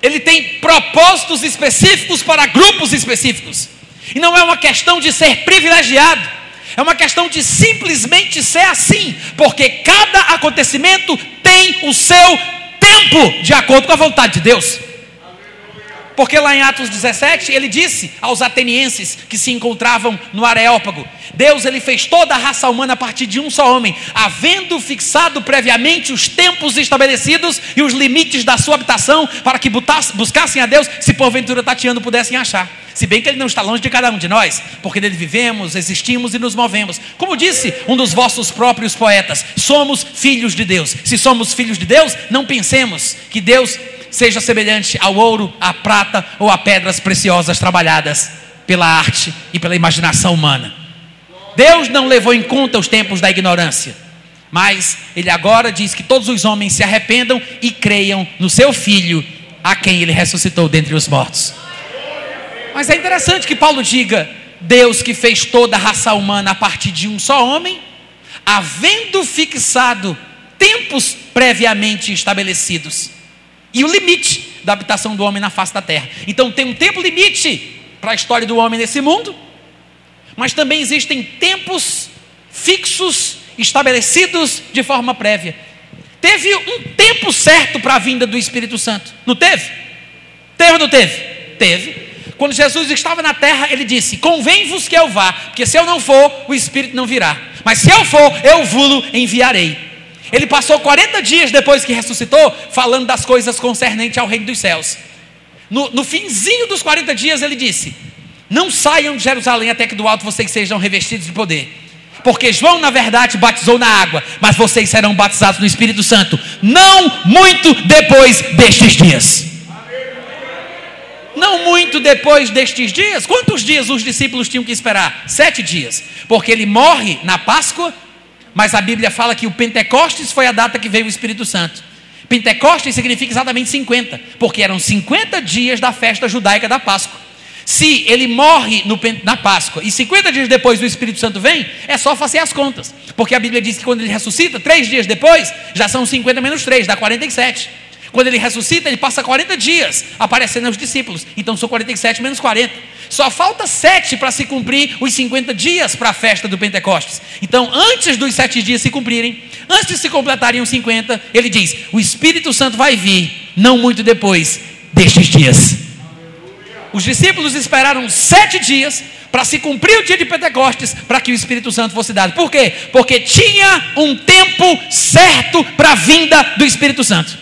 A: ele tem propósitos específicos para grupos específicos. E não é uma questão de ser privilegiado. É uma questão de simplesmente ser assim, porque cada acontecimento tem o seu tempo de acordo com a vontade de Deus. Porque lá em Atos 17, ele disse aos atenienses que se encontravam no Areópago: Deus ele fez toda a raça humana a partir de um só homem, havendo fixado previamente os tempos estabelecidos e os limites da sua habitação, para que buscassem a Deus, se porventura tateando pudessem achar. Se bem que ele não está longe de cada um de nós, porque nele vivemos, existimos e nos movemos. Como disse um dos vossos próprios poetas, somos filhos de Deus. Se somos filhos de Deus, não pensemos que Deus seja semelhante ao ouro, à prata ou a pedras preciosas trabalhadas pela arte e pela imaginação humana. Deus não levou em conta os tempos da ignorância, mas Ele agora diz que todos os homens se arrependam e creiam no seu Filho, a quem Ele ressuscitou dentre os mortos. Mas é interessante que Paulo diga: Deus que fez toda a raça humana a partir de um só homem, havendo fixado tempos previamente estabelecidos e o limite da habitação do homem na face da terra. Então tem um tempo limite para a história do homem nesse mundo, mas também existem tempos fixos estabelecidos de forma prévia. Teve um tempo certo para a vinda do Espírito Santo, não teve? Teve ou não teve? Teve. Quando Jesus estava na terra, ele disse: Convém-vos que eu vá, porque se eu não for, o Espírito não virá. Mas se eu for, eu vou enviarei. Ele passou 40 dias depois que ressuscitou, falando das coisas concernentes ao reino dos céus. No, no finzinho dos 40 dias, ele disse: Não saiam de Jerusalém até que do alto vocês sejam revestidos de poder. Porque João, na verdade, batizou na água, mas vocês serão batizados no Espírito Santo, não muito depois destes dias. Não muito depois destes dias. Quantos dias os discípulos tinham que esperar? Sete dias. Porque ele morre na Páscoa mas a Bíblia fala que o Pentecostes foi a data que veio o Espírito Santo. Pentecostes significa exatamente 50, porque eram 50 dias da festa judaica da Páscoa. Se ele morre no, na Páscoa e 50 dias depois o Espírito Santo vem, é só fazer as contas. Porque a Bíblia diz que quando ele ressuscita, três dias depois, já são 50 menos 3, dá 47. Quando ele ressuscita, ele passa 40 dias aparecendo aos discípulos. Então são 47 menos 40. Só falta sete para se cumprir os 50 dias para a festa do Pentecostes. Então, antes dos sete dias se cumprirem, antes de se completarem os 50, ele diz: o Espírito Santo vai vir, não muito depois destes dias. Os discípulos esperaram sete dias para se cumprir o dia de Pentecostes, para que o Espírito Santo fosse dado. Por quê? Porque tinha um tempo certo para a vinda do Espírito Santo.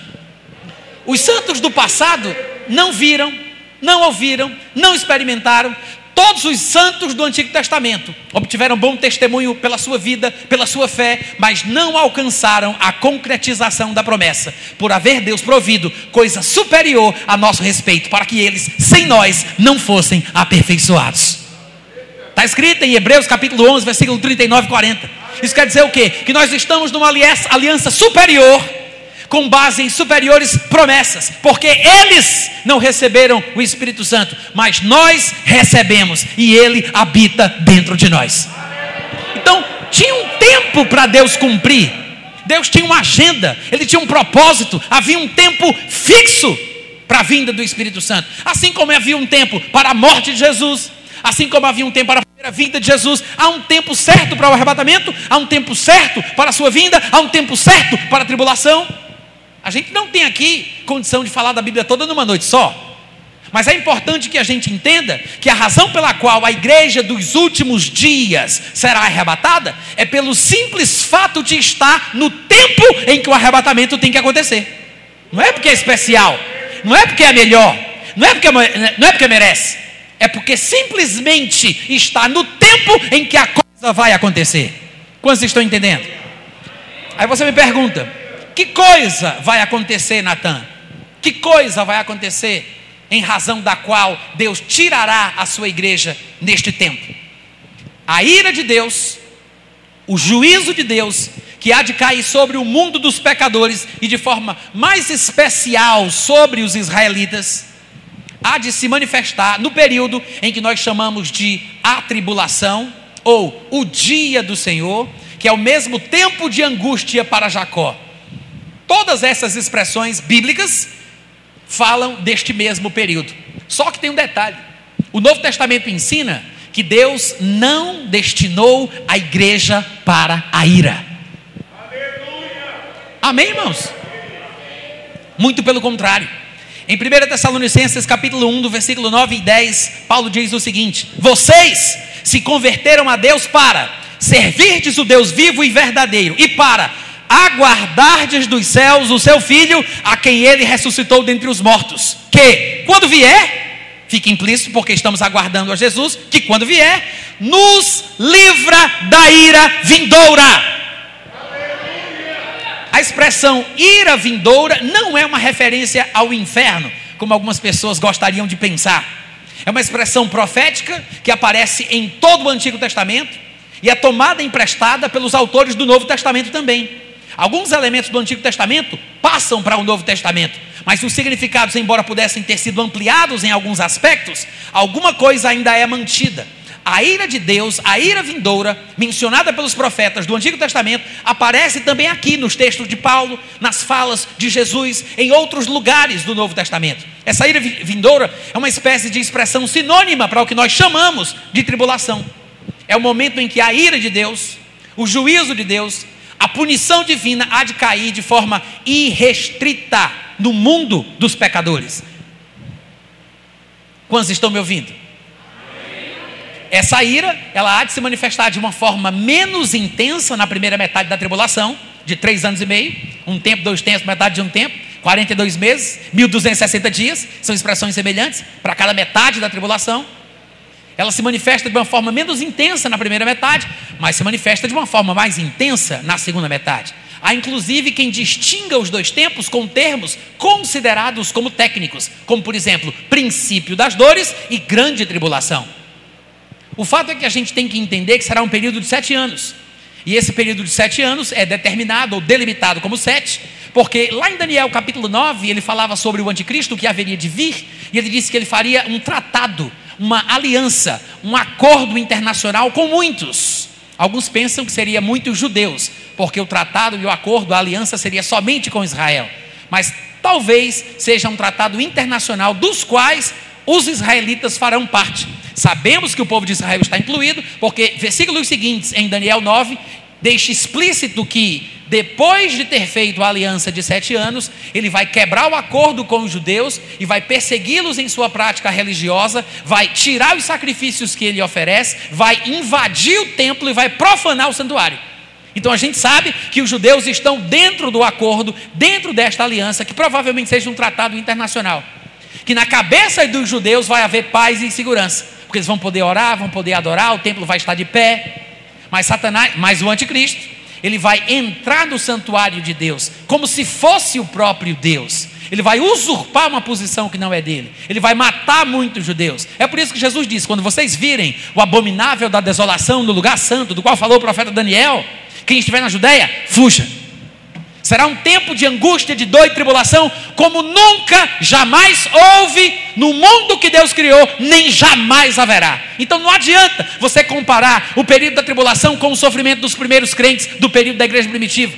A: Os santos do passado não viram, não ouviram, não experimentaram. Todos os santos do Antigo Testamento obtiveram bom testemunho pela sua vida, pela sua fé, mas não alcançaram a concretização da promessa, por haver Deus provido coisa superior a nosso respeito, para que eles, sem nós, não fossem aperfeiçoados. Está escrito em Hebreus capítulo 11, versículo 39 e 40. Isso quer dizer o quê? Que nós estamos numa aliança, superior com base em superiores promessas, porque eles não receberam o Espírito Santo, mas nós recebemos e ele habita dentro de nós. Então, tinha um tempo para Deus cumprir. Deus tinha uma agenda, ele tinha um propósito, havia um tempo fixo para a vinda do Espírito Santo. Assim como havia um tempo para a morte de Jesus, assim como havia um tempo para a vinda de Jesus, há um tempo certo para o arrebatamento, há um tempo certo para a sua vinda, há um tempo certo para a tribulação. A gente não tem aqui condição de falar da Bíblia toda numa noite só. Mas é importante que a gente entenda que a razão pela qual a igreja dos últimos dias será arrebatada é pelo simples fato de estar no tempo em que o arrebatamento tem que acontecer. Não é porque é especial, não é porque é melhor, não é porque, não é porque merece, é porque simplesmente está no tempo em que a coisa vai acontecer. Quantos estão entendendo? Aí você me pergunta, que coisa vai acontecer, Natan? Que coisa vai acontecer em razão da qual Deus tirará a sua igreja neste tempo? A ira de Deus, o juízo de Deus, que há de cair sobre o mundo dos pecadores e de forma mais especial sobre os israelitas, há de se manifestar no período em que nós chamamos de atribulação ou o dia do Senhor, que é o mesmo tempo de angústia para Jacó. Todas essas expressões bíblicas falam deste mesmo período. Só que tem um detalhe: o Novo Testamento ensina que Deus não destinou a igreja para a ira. Amém, irmãos? Muito pelo contrário. Em 1 Tessalonicenses capítulo 1, do versículo 9 e 10, Paulo diz o seguinte: Vocês se converteram a Deus para servirdes o Deus vivo e verdadeiro e para aguardardes dos céus o seu filho, a quem ele ressuscitou dentre os mortos, que quando vier, fica implícito porque estamos aguardando a Jesus, que quando vier, nos livra da ira vindoura. A expressão ira vindoura não é uma referência ao inferno, como algumas pessoas gostariam de pensar. É uma expressão profética que aparece em todo o Antigo Testamento e é tomada emprestada pelos autores do Novo Testamento também. Alguns elementos do Antigo Testamento passam para o Novo Testamento, mas os significados, embora pudessem ter sido ampliados em alguns aspectos, alguma coisa ainda é mantida. A ira de Deus, a ira vindoura, mencionada pelos profetas do Antigo Testamento, aparece também aqui nos textos de Paulo, nas falas de Jesus, em outros lugares do Novo Testamento. Essa ira vindoura é uma espécie de expressão sinônima para o que nós chamamos de tribulação. É o momento em que a ira de Deus, o juízo de Deus, a punição divina há de cair de forma irrestrita no mundo dos pecadores. Quantos estão me ouvindo? Essa ira, ela há de se manifestar de uma forma menos intensa na primeira metade da tribulação, de três anos e meio, um tempo, dois tempos, metade de um tempo, 42 meses, 1260 dias, são expressões semelhantes para cada metade da tribulação. Ela se manifesta de uma forma menos intensa na primeira metade, mas se manifesta de uma forma mais intensa na segunda metade. Há inclusive quem distinga os dois tempos com termos considerados como técnicos, como por exemplo, princípio das dores e grande tribulação. O fato é que a gente tem que entender que será um período de sete anos. E esse período de sete anos é determinado ou delimitado como sete, porque lá em Daniel capítulo 9 ele falava sobre o anticristo que haveria de vir, e ele disse que ele faria um tratado, uma aliança, um acordo internacional com muitos. Alguns pensam que seria muitos judeus, porque o tratado e o acordo, a aliança seria somente com Israel. Mas talvez seja um tratado internacional dos quais os israelitas farão parte. Sabemos que o povo de Israel está incluído, porque versículos seguintes em Daniel 9 deixa explícito que depois de ter feito a aliança de sete anos, ele vai quebrar o acordo com os judeus e vai persegui-los em sua prática religiosa, vai tirar os sacrifícios que ele oferece, vai invadir o templo e vai profanar o santuário. Então a gente sabe que os judeus estão dentro do acordo, dentro desta aliança, que provavelmente seja um tratado internacional que na cabeça dos judeus vai haver paz e segurança, porque eles vão poder orar, vão poder adorar, o templo vai estar de pé. Mas Satanás, mas o anticristo, ele vai entrar no santuário de Deus, como se fosse o próprio Deus. Ele vai usurpar uma posição que não é dele. Ele vai matar muitos judeus. É por isso que Jesus disse: quando vocês virem o abominável da desolação no lugar santo, do qual falou o profeta Daniel, quem estiver na Judéia, fuja. Será um tempo de angústia, de dor e tribulação, como nunca, jamais houve no mundo que Deus criou, nem jamais haverá. Então não adianta você comparar o período da tribulação com o sofrimento dos primeiros crentes do período da igreja primitiva.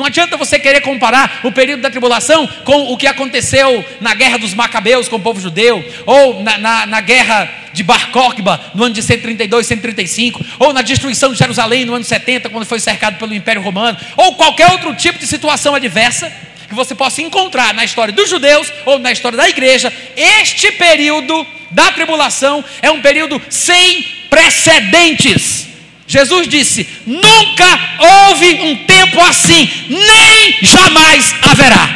A: Não adianta você querer comparar o período da tribulação com o que aconteceu na guerra dos Macabeus com o povo judeu, ou na, na, na guerra de Bar Kokhba no ano de 132, 135, ou na destruição de Jerusalém no ano 70, quando foi cercado pelo Império Romano, ou qualquer outro tipo de situação adversa que você possa encontrar na história dos judeus ou na história da igreja, este período da tribulação é um período sem precedentes. Jesus disse: Nunca houve um tempo assim, nem jamais haverá.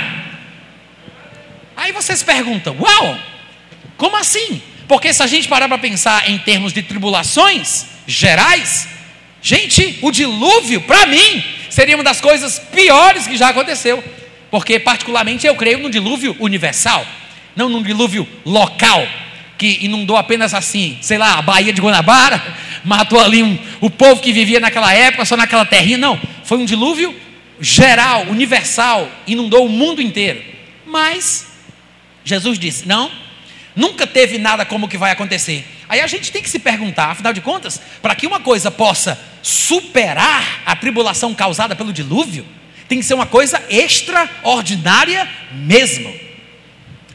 A: Aí vocês perguntam: Uau, como assim? Porque se a gente parar para pensar em termos de tribulações gerais, gente, o dilúvio, para mim, seria uma das coisas piores que já aconteceu. Porque, particularmente, eu creio no dilúvio universal, não num dilúvio local, que inundou apenas assim, sei lá, a Baía de Guanabara, [LAUGHS] matou ali um, o povo que vivia naquela época, só naquela terrinha. Não, foi um dilúvio geral, universal, inundou o mundo inteiro. Mas Jesus disse: não, nunca teve nada como o que vai acontecer. Aí a gente tem que se perguntar, afinal de contas, para que uma coisa possa superar a tribulação causada pelo dilúvio, tem que ser uma coisa extraordinária mesmo.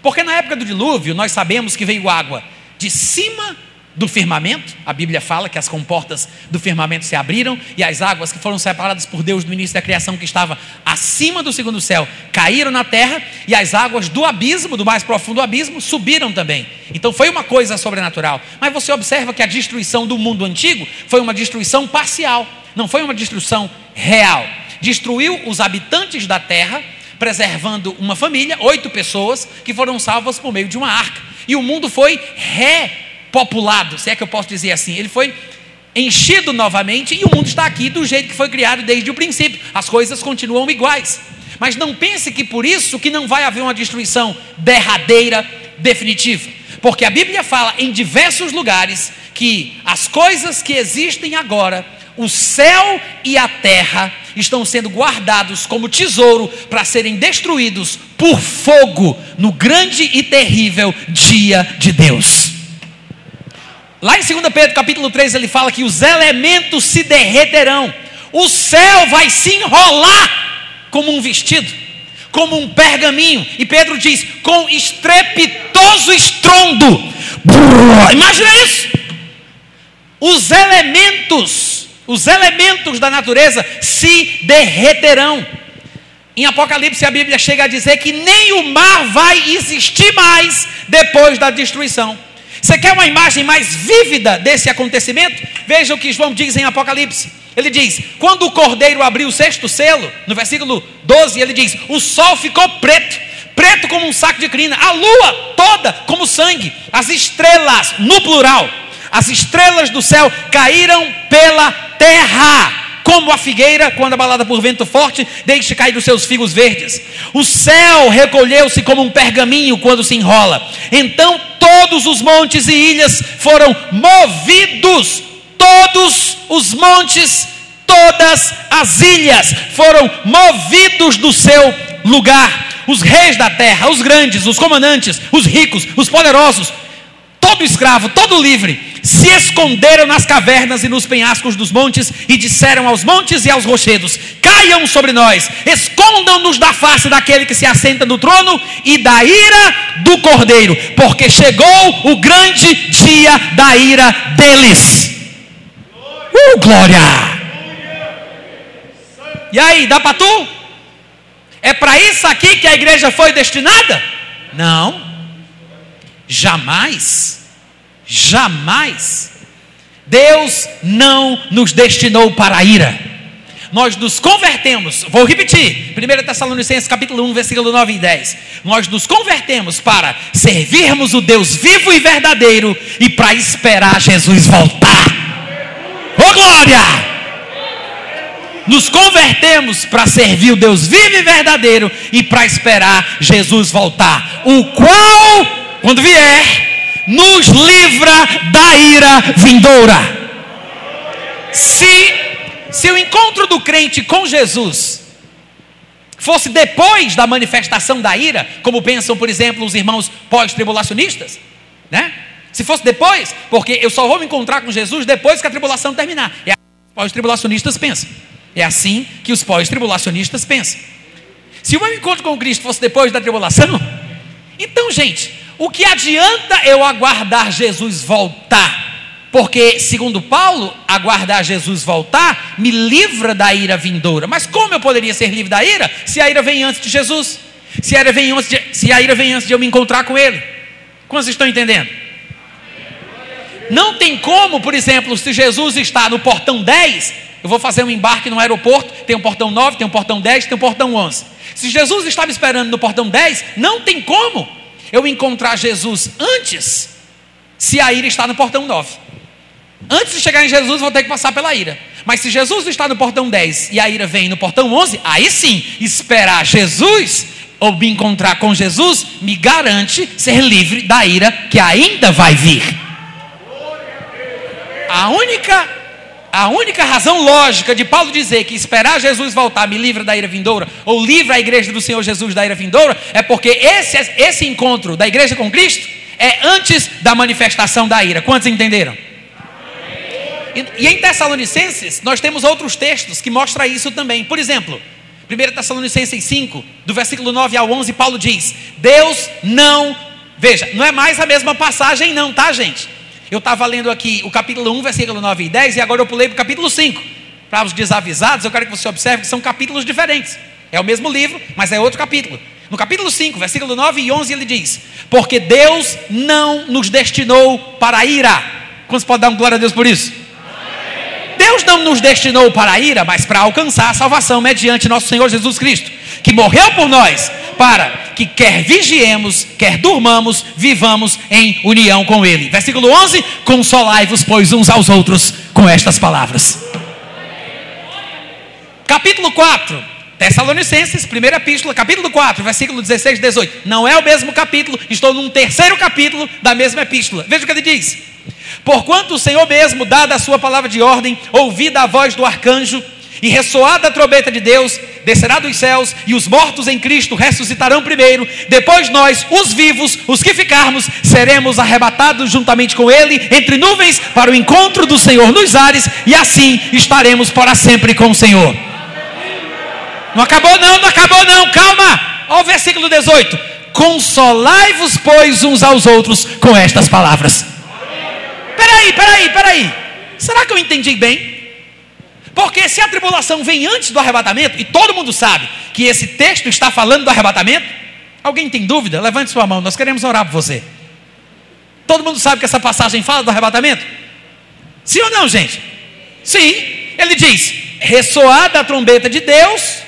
A: Porque na época do dilúvio, nós sabemos que veio água de cima do firmamento. A Bíblia fala que as comportas do firmamento se abriram e as águas que foram separadas por Deus no início da criação, que estava acima do segundo céu, caíram na terra e as águas do abismo, do mais profundo abismo, subiram também. Então foi uma coisa sobrenatural. Mas você observa que a destruição do mundo antigo foi uma destruição parcial, não foi uma destruição real. Destruiu os habitantes da terra, preservando uma família, oito pessoas, que foram salvas por meio de uma arca. E o mundo foi re populado, se é que eu posso dizer assim. Ele foi enchido novamente e o mundo está aqui do jeito que foi criado desde o princípio. As coisas continuam iguais. Mas não pense que por isso que não vai haver uma destruição derradeira, definitiva. Porque a Bíblia fala em diversos lugares que as coisas que existem agora, o céu e a terra, estão sendo guardados como tesouro para serem destruídos por fogo no grande e terrível dia de Deus. Lá em 2 Pedro capítulo 3 ele fala que os elementos se derreterão, o céu vai se enrolar como um vestido, como um pergaminho, e Pedro diz: com estrepitoso estrondo. imagina isso! Os elementos, os elementos da natureza se derreterão. Em Apocalipse a Bíblia chega a dizer que nem o mar vai existir mais depois da destruição. Você quer uma imagem mais vívida desse acontecimento? Veja o que João diz em Apocalipse. Ele diz: quando o cordeiro abriu o sexto selo, no versículo 12, ele diz: o sol ficou preto, preto como um saco de crina, a lua toda como sangue, as estrelas, no plural, as estrelas do céu caíram pela terra como a figueira, quando abalada por vento forte, deixe cair os seus figos verdes. O céu recolheu-se como um pergaminho quando se enrola. Então todos os montes e ilhas foram movidos, todos os montes, todas as ilhas foram movidos do seu lugar. Os reis da terra, os grandes, os comandantes, os ricos, os poderosos, todo escravo, todo livre, se esconderam nas cavernas e nos penhascos dos montes e disseram aos montes e aos rochedos: Caiam sobre nós, escondam-nos da face daquele que se assenta no trono e da ira do cordeiro, porque chegou o grande dia da ira deles. Uh, glória! E aí, dá para tu? É para isso aqui que a igreja foi destinada? Não, jamais. Jamais. Deus não nos destinou para a ira. Nós nos convertemos, vou repetir, 1 Tessalonicenses capítulo 1, versículo 9 e 10. Nós nos convertemos para servirmos o Deus vivo e verdadeiro e para esperar Jesus voltar. Ô oh, glória! Nos convertemos para servir o Deus vivo e verdadeiro e para esperar Jesus voltar, o qual, quando vier, nos livra da ira vindoura. Se, se o encontro do crente com Jesus fosse depois da manifestação da ira, como pensam, por exemplo, os irmãos pós-tribulacionistas, né? Se fosse depois, porque eu só vou me encontrar com Jesus depois que a tribulação terminar. É assim que os pós-tribulacionistas pensam. É assim que os pós-tribulacionistas pensam. Se o meu encontro com Cristo fosse depois da tribulação, então, gente, o que adianta eu aguardar Jesus voltar? Porque, segundo Paulo, aguardar Jesus voltar me livra da ira vindoura. Mas como eu poderia ser livre da ira se a ira vem antes de Jesus? Se a ira vem antes de, se a ira vem antes de eu me encontrar com Ele? Como vocês estão entendendo? Não tem como, por exemplo, se Jesus está no portão 10, eu vou fazer um embarque no aeroporto, tem o um portão 9, tem o um portão 10, tem o um portão 11. Se Jesus está me esperando no portão 10, não tem como eu encontrar Jesus antes, se a ira está no portão 9. Antes de chegar em Jesus, vou ter que passar pela ira. Mas se Jesus está no portão 10 e a ira vem no portão 11, aí sim, esperar Jesus ou me encontrar com Jesus me garante ser livre da ira que ainda vai vir. A única a única razão lógica de Paulo dizer que esperar Jesus voltar me livra da ira vindoura, ou livra a igreja do Senhor Jesus da ira vindoura, é porque esse, esse encontro da igreja com Cristo é antes da manifestação da ira. Quantos entenderam? E, e em Tessalonicenses, nós temos outros textos que mostram isso também. Por exemplo, 1 Tessalonicenses 5, do versículo 9 ao 11, Paulo diz: Deus não, veja, não é mais a mesma passagem, não, tá, gente? Eu estava lendo aqui o capítulo 1, versículo 9 e 10, e agora eu pulei para o capítulo 5. Para os desavisados, eu quero que você observe que são capítulos diferentes. É o mesmo livro, mas é outro capítulo. No capítulo 5, versículo 9 e 11, ele diz: Porque Deus não nos destinou para a ira. Quantos podem dar um glória a Deus por isso? Deus não nos destinou para a ira, mas para alcançar a salvação mediante nosso Senhor Jesus Cristo, que morreu por nós, para que quer vigiemos, quer durmamos, vivamos em união com Ele. Versículo 11: Consolai-vos, pois, uns aos outros com estas palavras. Capítulo 4 Tessalonicenses, primeira epístola, capítulo 4, versículo 16 e 18. Não é o mesmo capítulo, estou num terceiro capítulo da mesma epístola. Veja o que ele diz: Porquanto o Senhor mesmo, dada a sua palavra de ordem, ouvida a voz do arcanjo, e ressoada a trombeta de Deus, descerá dos céus, e os mortos em Cristo ressuscitarão primeiro, depois nós, os vivos, os que ficarmos, seremos arrebatados juntamente com Ele, entre nuvens, para o encontro do Senhor nos ares, e assim estaremos para sempre com o Senhor. Não acabou não, não acabou não, calma. Olha o versículo 18. Consolai-vos, pois, uns aos outros com estas palavras. Peraí, peraí, peraí. Será que eu entendi bem? Porque se a tribulação vem antes do arrebatamento, e todo mundo sabe que esse texto está falando do arrebatamento, alguém tem dúvida? Levante sua mão, nós queremos orar por você. Todo mundo sabe que essa passagem fala do arrebatamento? Sim ou não, gente? Sim, ele diz: ressoada a trombeta de Deus,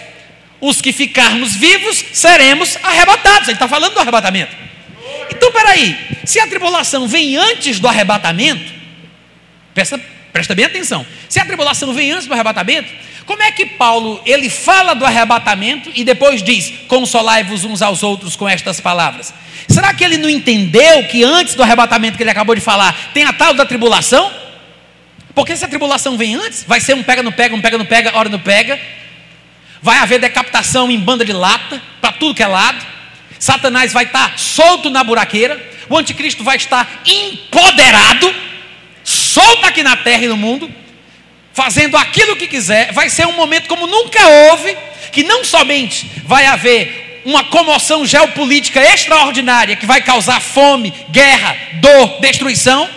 A: os que ficarmos vivos seremos arrebatados. Ele está falando do arrebatamento. Então, peraí, se a tribulação vem antes do arrebatamento, presta, presta bem atenção. Se a tribulação vem antes do arrebatamento, como é que Paulo ele fala do arrebatamento e depois diz: consolai-vos uns aos outros com estas palavras? Será que ele não entendeu que antes do arrebatamento que ele acabou de falar tem a tal da tribulação? Porque se a tribulação vem antes, vai ser um pega no pega, um pega no pega, hora no pega, vai haver decapitação em banda de lata, para tudo que é lado. Satanás vai estar solto na buraqueira, o anticristo vai estar empoderado, solto aqui na terra e no mundo, fazendo aquilo que quiser. Vai ser um momento como nunca houve, que não somente vai haver uma comoção geopolítica extraordinária que vai causar fome, guerra, dor, destruição,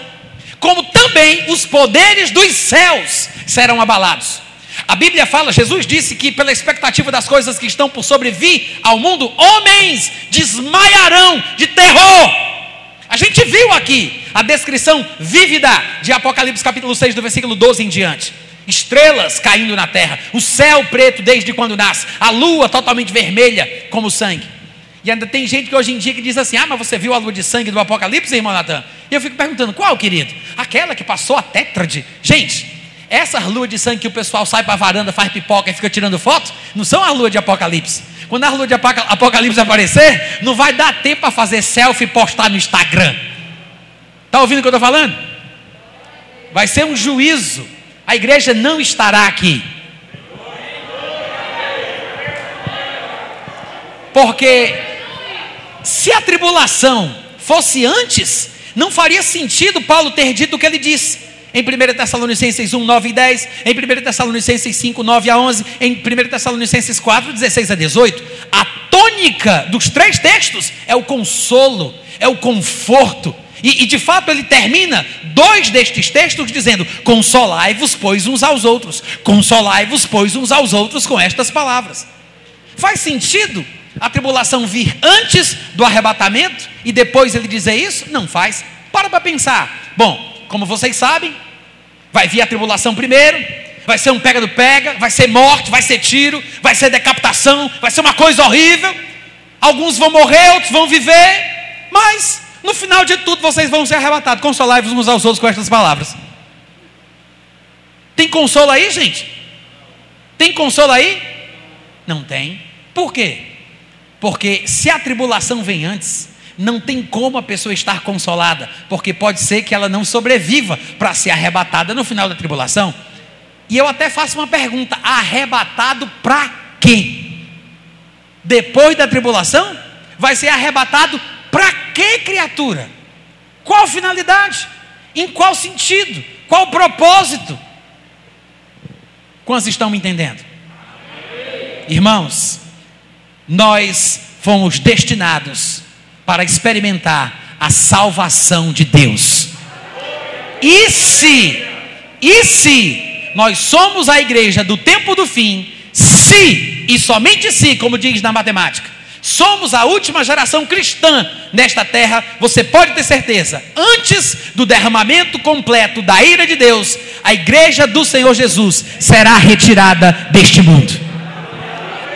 A: como também os poderes dos céus serão abalados. A Bíblia fala, Jesus disse que pela expectativa das coisas que estão por sobrevir ao mundo, homens desmaiarão de terror. A gente viu aqui a descrição vívida de Apocalipse capítulo 6, do versículo 12 em diante. Estrelas caindo na terra, o céu preto desde quando nasce, a lua totalmente vermelha como sangue. E ainda tem gente que hoje em dia que diz assim: Ah, mas você viu a lua de sangue do Apocalipse, irmão Natan? E eu fico perguntando: qual, querido? Aquela que passou a tétrade. Gente, essas luas de sangue que o pessoal sai para a varanda, faz pipoca e fica tirando foto, não são as luas de Apocalipse. Quando a lua de Apocalipse aparecer, não vai dar tempo para fazer selfie e postar no Instagram. Está ouvindo o que eu estou falando? Vai ser um juízo. A igreja não estará aqui. Porque se a tribulação fosse antes, não faria sentido Paulo ter dito o que ele disse em 1 Tessalonicenses 1, 9 e 10, em 1 Tessalonicenses 5, 9 a 11, em 1 Tessalonicenses 4, 16 a 18. A tônica dos três textos é o consolo, é o conforto. E, e de fato ele termina dois destes textos dizendo: Consolai-vos, pois, uns aos outros. Consolai-vos, pois, uns aos outros com estas palavras. Faz sentido a tribulação vir antes do arrebatamento e depois ele dizer isso? Não faz. Para para pensar. Bom, como vocês sabem, Vai vir a tribulação primeiro, vai ser um pega do pega, vai ser morte, vai ser tiro, vai ser decapitação, vai ser uma coisa horrível. Alguns vão morrer, outros vão viver, mas no final de tudo vocês vão ser arrebatados. Consolai-vos uns aos outros com estas palavras. Tem consolo aí, gente? Tem consolo aí? Não tem. Por quê? Porque se a tribulação vem antes, não tem como a pessoa estar consolada, porque pode ser que ela não sobreviva para ser arrebatada no final da tribulação. E eu até faço uma pergunta: arrebatado para quê? Depois da tribulação, vai ser arrebatado para quê, criatura? Qual finalidade? Em qual sentido? Qual propósito? Quantos estão me entendendo? Irmãos, nós fomos destinados para experimentar a salvação de Deus. E se, e se nós somos a igreja do tempo do fim, se e somente se, como diz na matemática, somos a última geração cristã nesta terra, você pode ter certeza, antes do derramamento completo da ira de Deus, a igreja do Senhor Jesus será retirada deste mundo.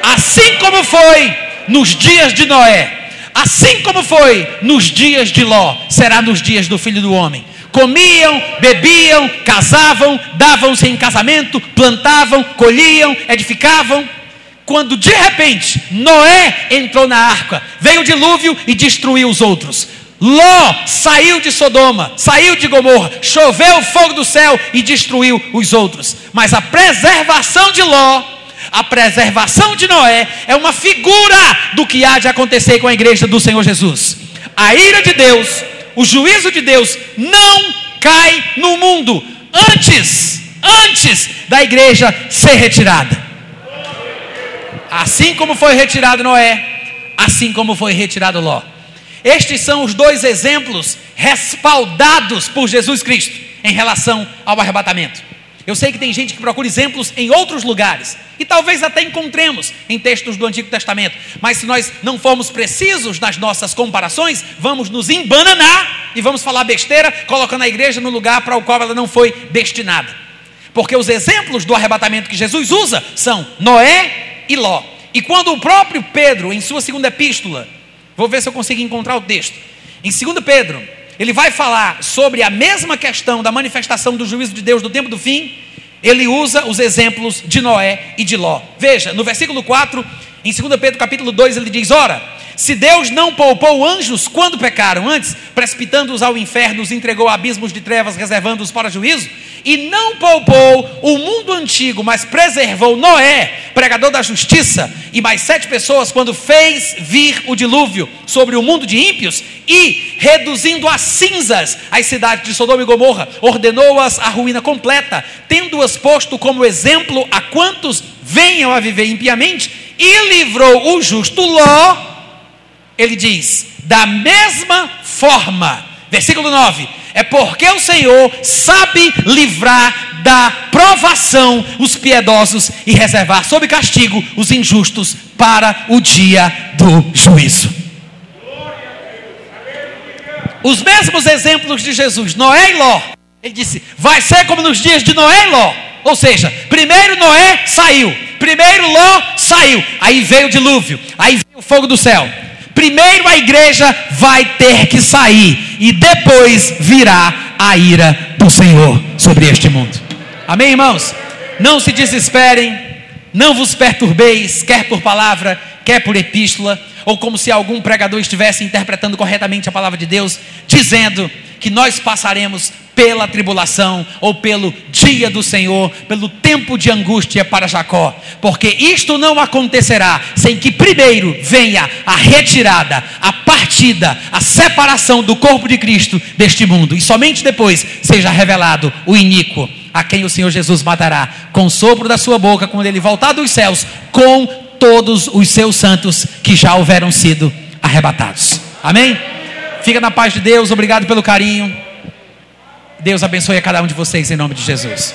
A: Assim como foi nos dias de Noé, assim como foi nos dias de Ló, será nos dias do filho do homem. Comiam, bebiam, casavam, davam-se em casamento, plantavam, colhiam, edificavam quando de repente Noé entrou na arca, veio o dilúvio e destruiu os outros. Ló saiu de Sodoma, saiu de Gomorra, choveu fogo do céu e destruiu os outros. Mas a preservação de Ló, a preservação de Noé, é uma figura do que há de acontecer com a igreja do Senhor Jesus. A ira de Deus, o juízo de Deus não cai no mundo antes, antes da igreja ser retirada. Assim como foi retirado Noé, assim como foi retirado Ló. Estes são os dois exemplos respaldados por Jesus Cristo em relação ao arrebatamento. Eu sei que tem gente que procura exemplos em outros lugares, e talvez até encontremos em textos do Antigo Testamento, mas se nós não formos precisos nas nossas comparações, vamos nos embananar e vamos falar besteira, colocando a igreja no lugar para o qual ela não foi destinada. Porque os exemplos do arrebatamento que Jesus usa são Noé e Ló. E quando o próprio Pedro, em sua segunda epístola, vou ver se eu consigo encontrar o texto, em 2 Pedro, ele vai falar sobre a mesma questão da manifestação do juízo de Deus do tempo do fim, ele usa os exemplos de Noé e de Ló. Veja, no versículo 4, em 2 Pedro capítulo 2, ele diz: Ora, se Deus não poupou anjos quando pecaram, antes, precipitando-os ao inferno, os entregou a abismos de trevas, reservando-os para juízo, e não poupou o mundo antigo, mas preservou Noé, pregador da justiça, e mais sete pessoas, quando fez vir o dilúvio sobre o mundo de ímpios, e, reduzindo a cinzas as cidades de Sodoma e Gomorra, ordenou-as à ruína completa, tendo-as posto como exemplo a quantos venham a viver impiamente, e livrou o justo Ló ele diz: da mesma forma, versículo 9: é porque o Senhor sabe livrar da provação os piedosos e reservar sob castigo os injustos para o dia do juízo. Os mesmos exemplos de Jesus, Noé e Ló. Ele disse: vai ser como nos dias de Noé e Ló. Ou seja, primeiro Noé saiu, primeiro Ló saiu, aí veio o dilúvio, aí veio o fogo do céu. Primeiro a igreja vai ter que sair e depois virá a ira do Senhor sobre este mundo. Amém, irmãos? Não se desesperem, não vos perturbeis, quer por palavra, quer por epístola, ou como se algum pregador estivesse interpretando corretamente a palavra de Deus, dizendo que nós passaremos pela tribulação ou pelo dia do Senhor, pelo tempo de angústia para Jacó, porque isto não acontecerá sem que primeiro venha a retirada, a partida, a separação do corpo de Cristo deste mundo, e somente depois seja revelado o iníquo, a quem o Senhor Jesus matará com o sopro da sua boca, quando ele voltar dos céus, com todos os seus santos que já houveram sido arrebatados. Amém? Fica na paz de Deus, obrigado pelo carinho. Deus abençoe a cada um de vocês em nome de Jesus.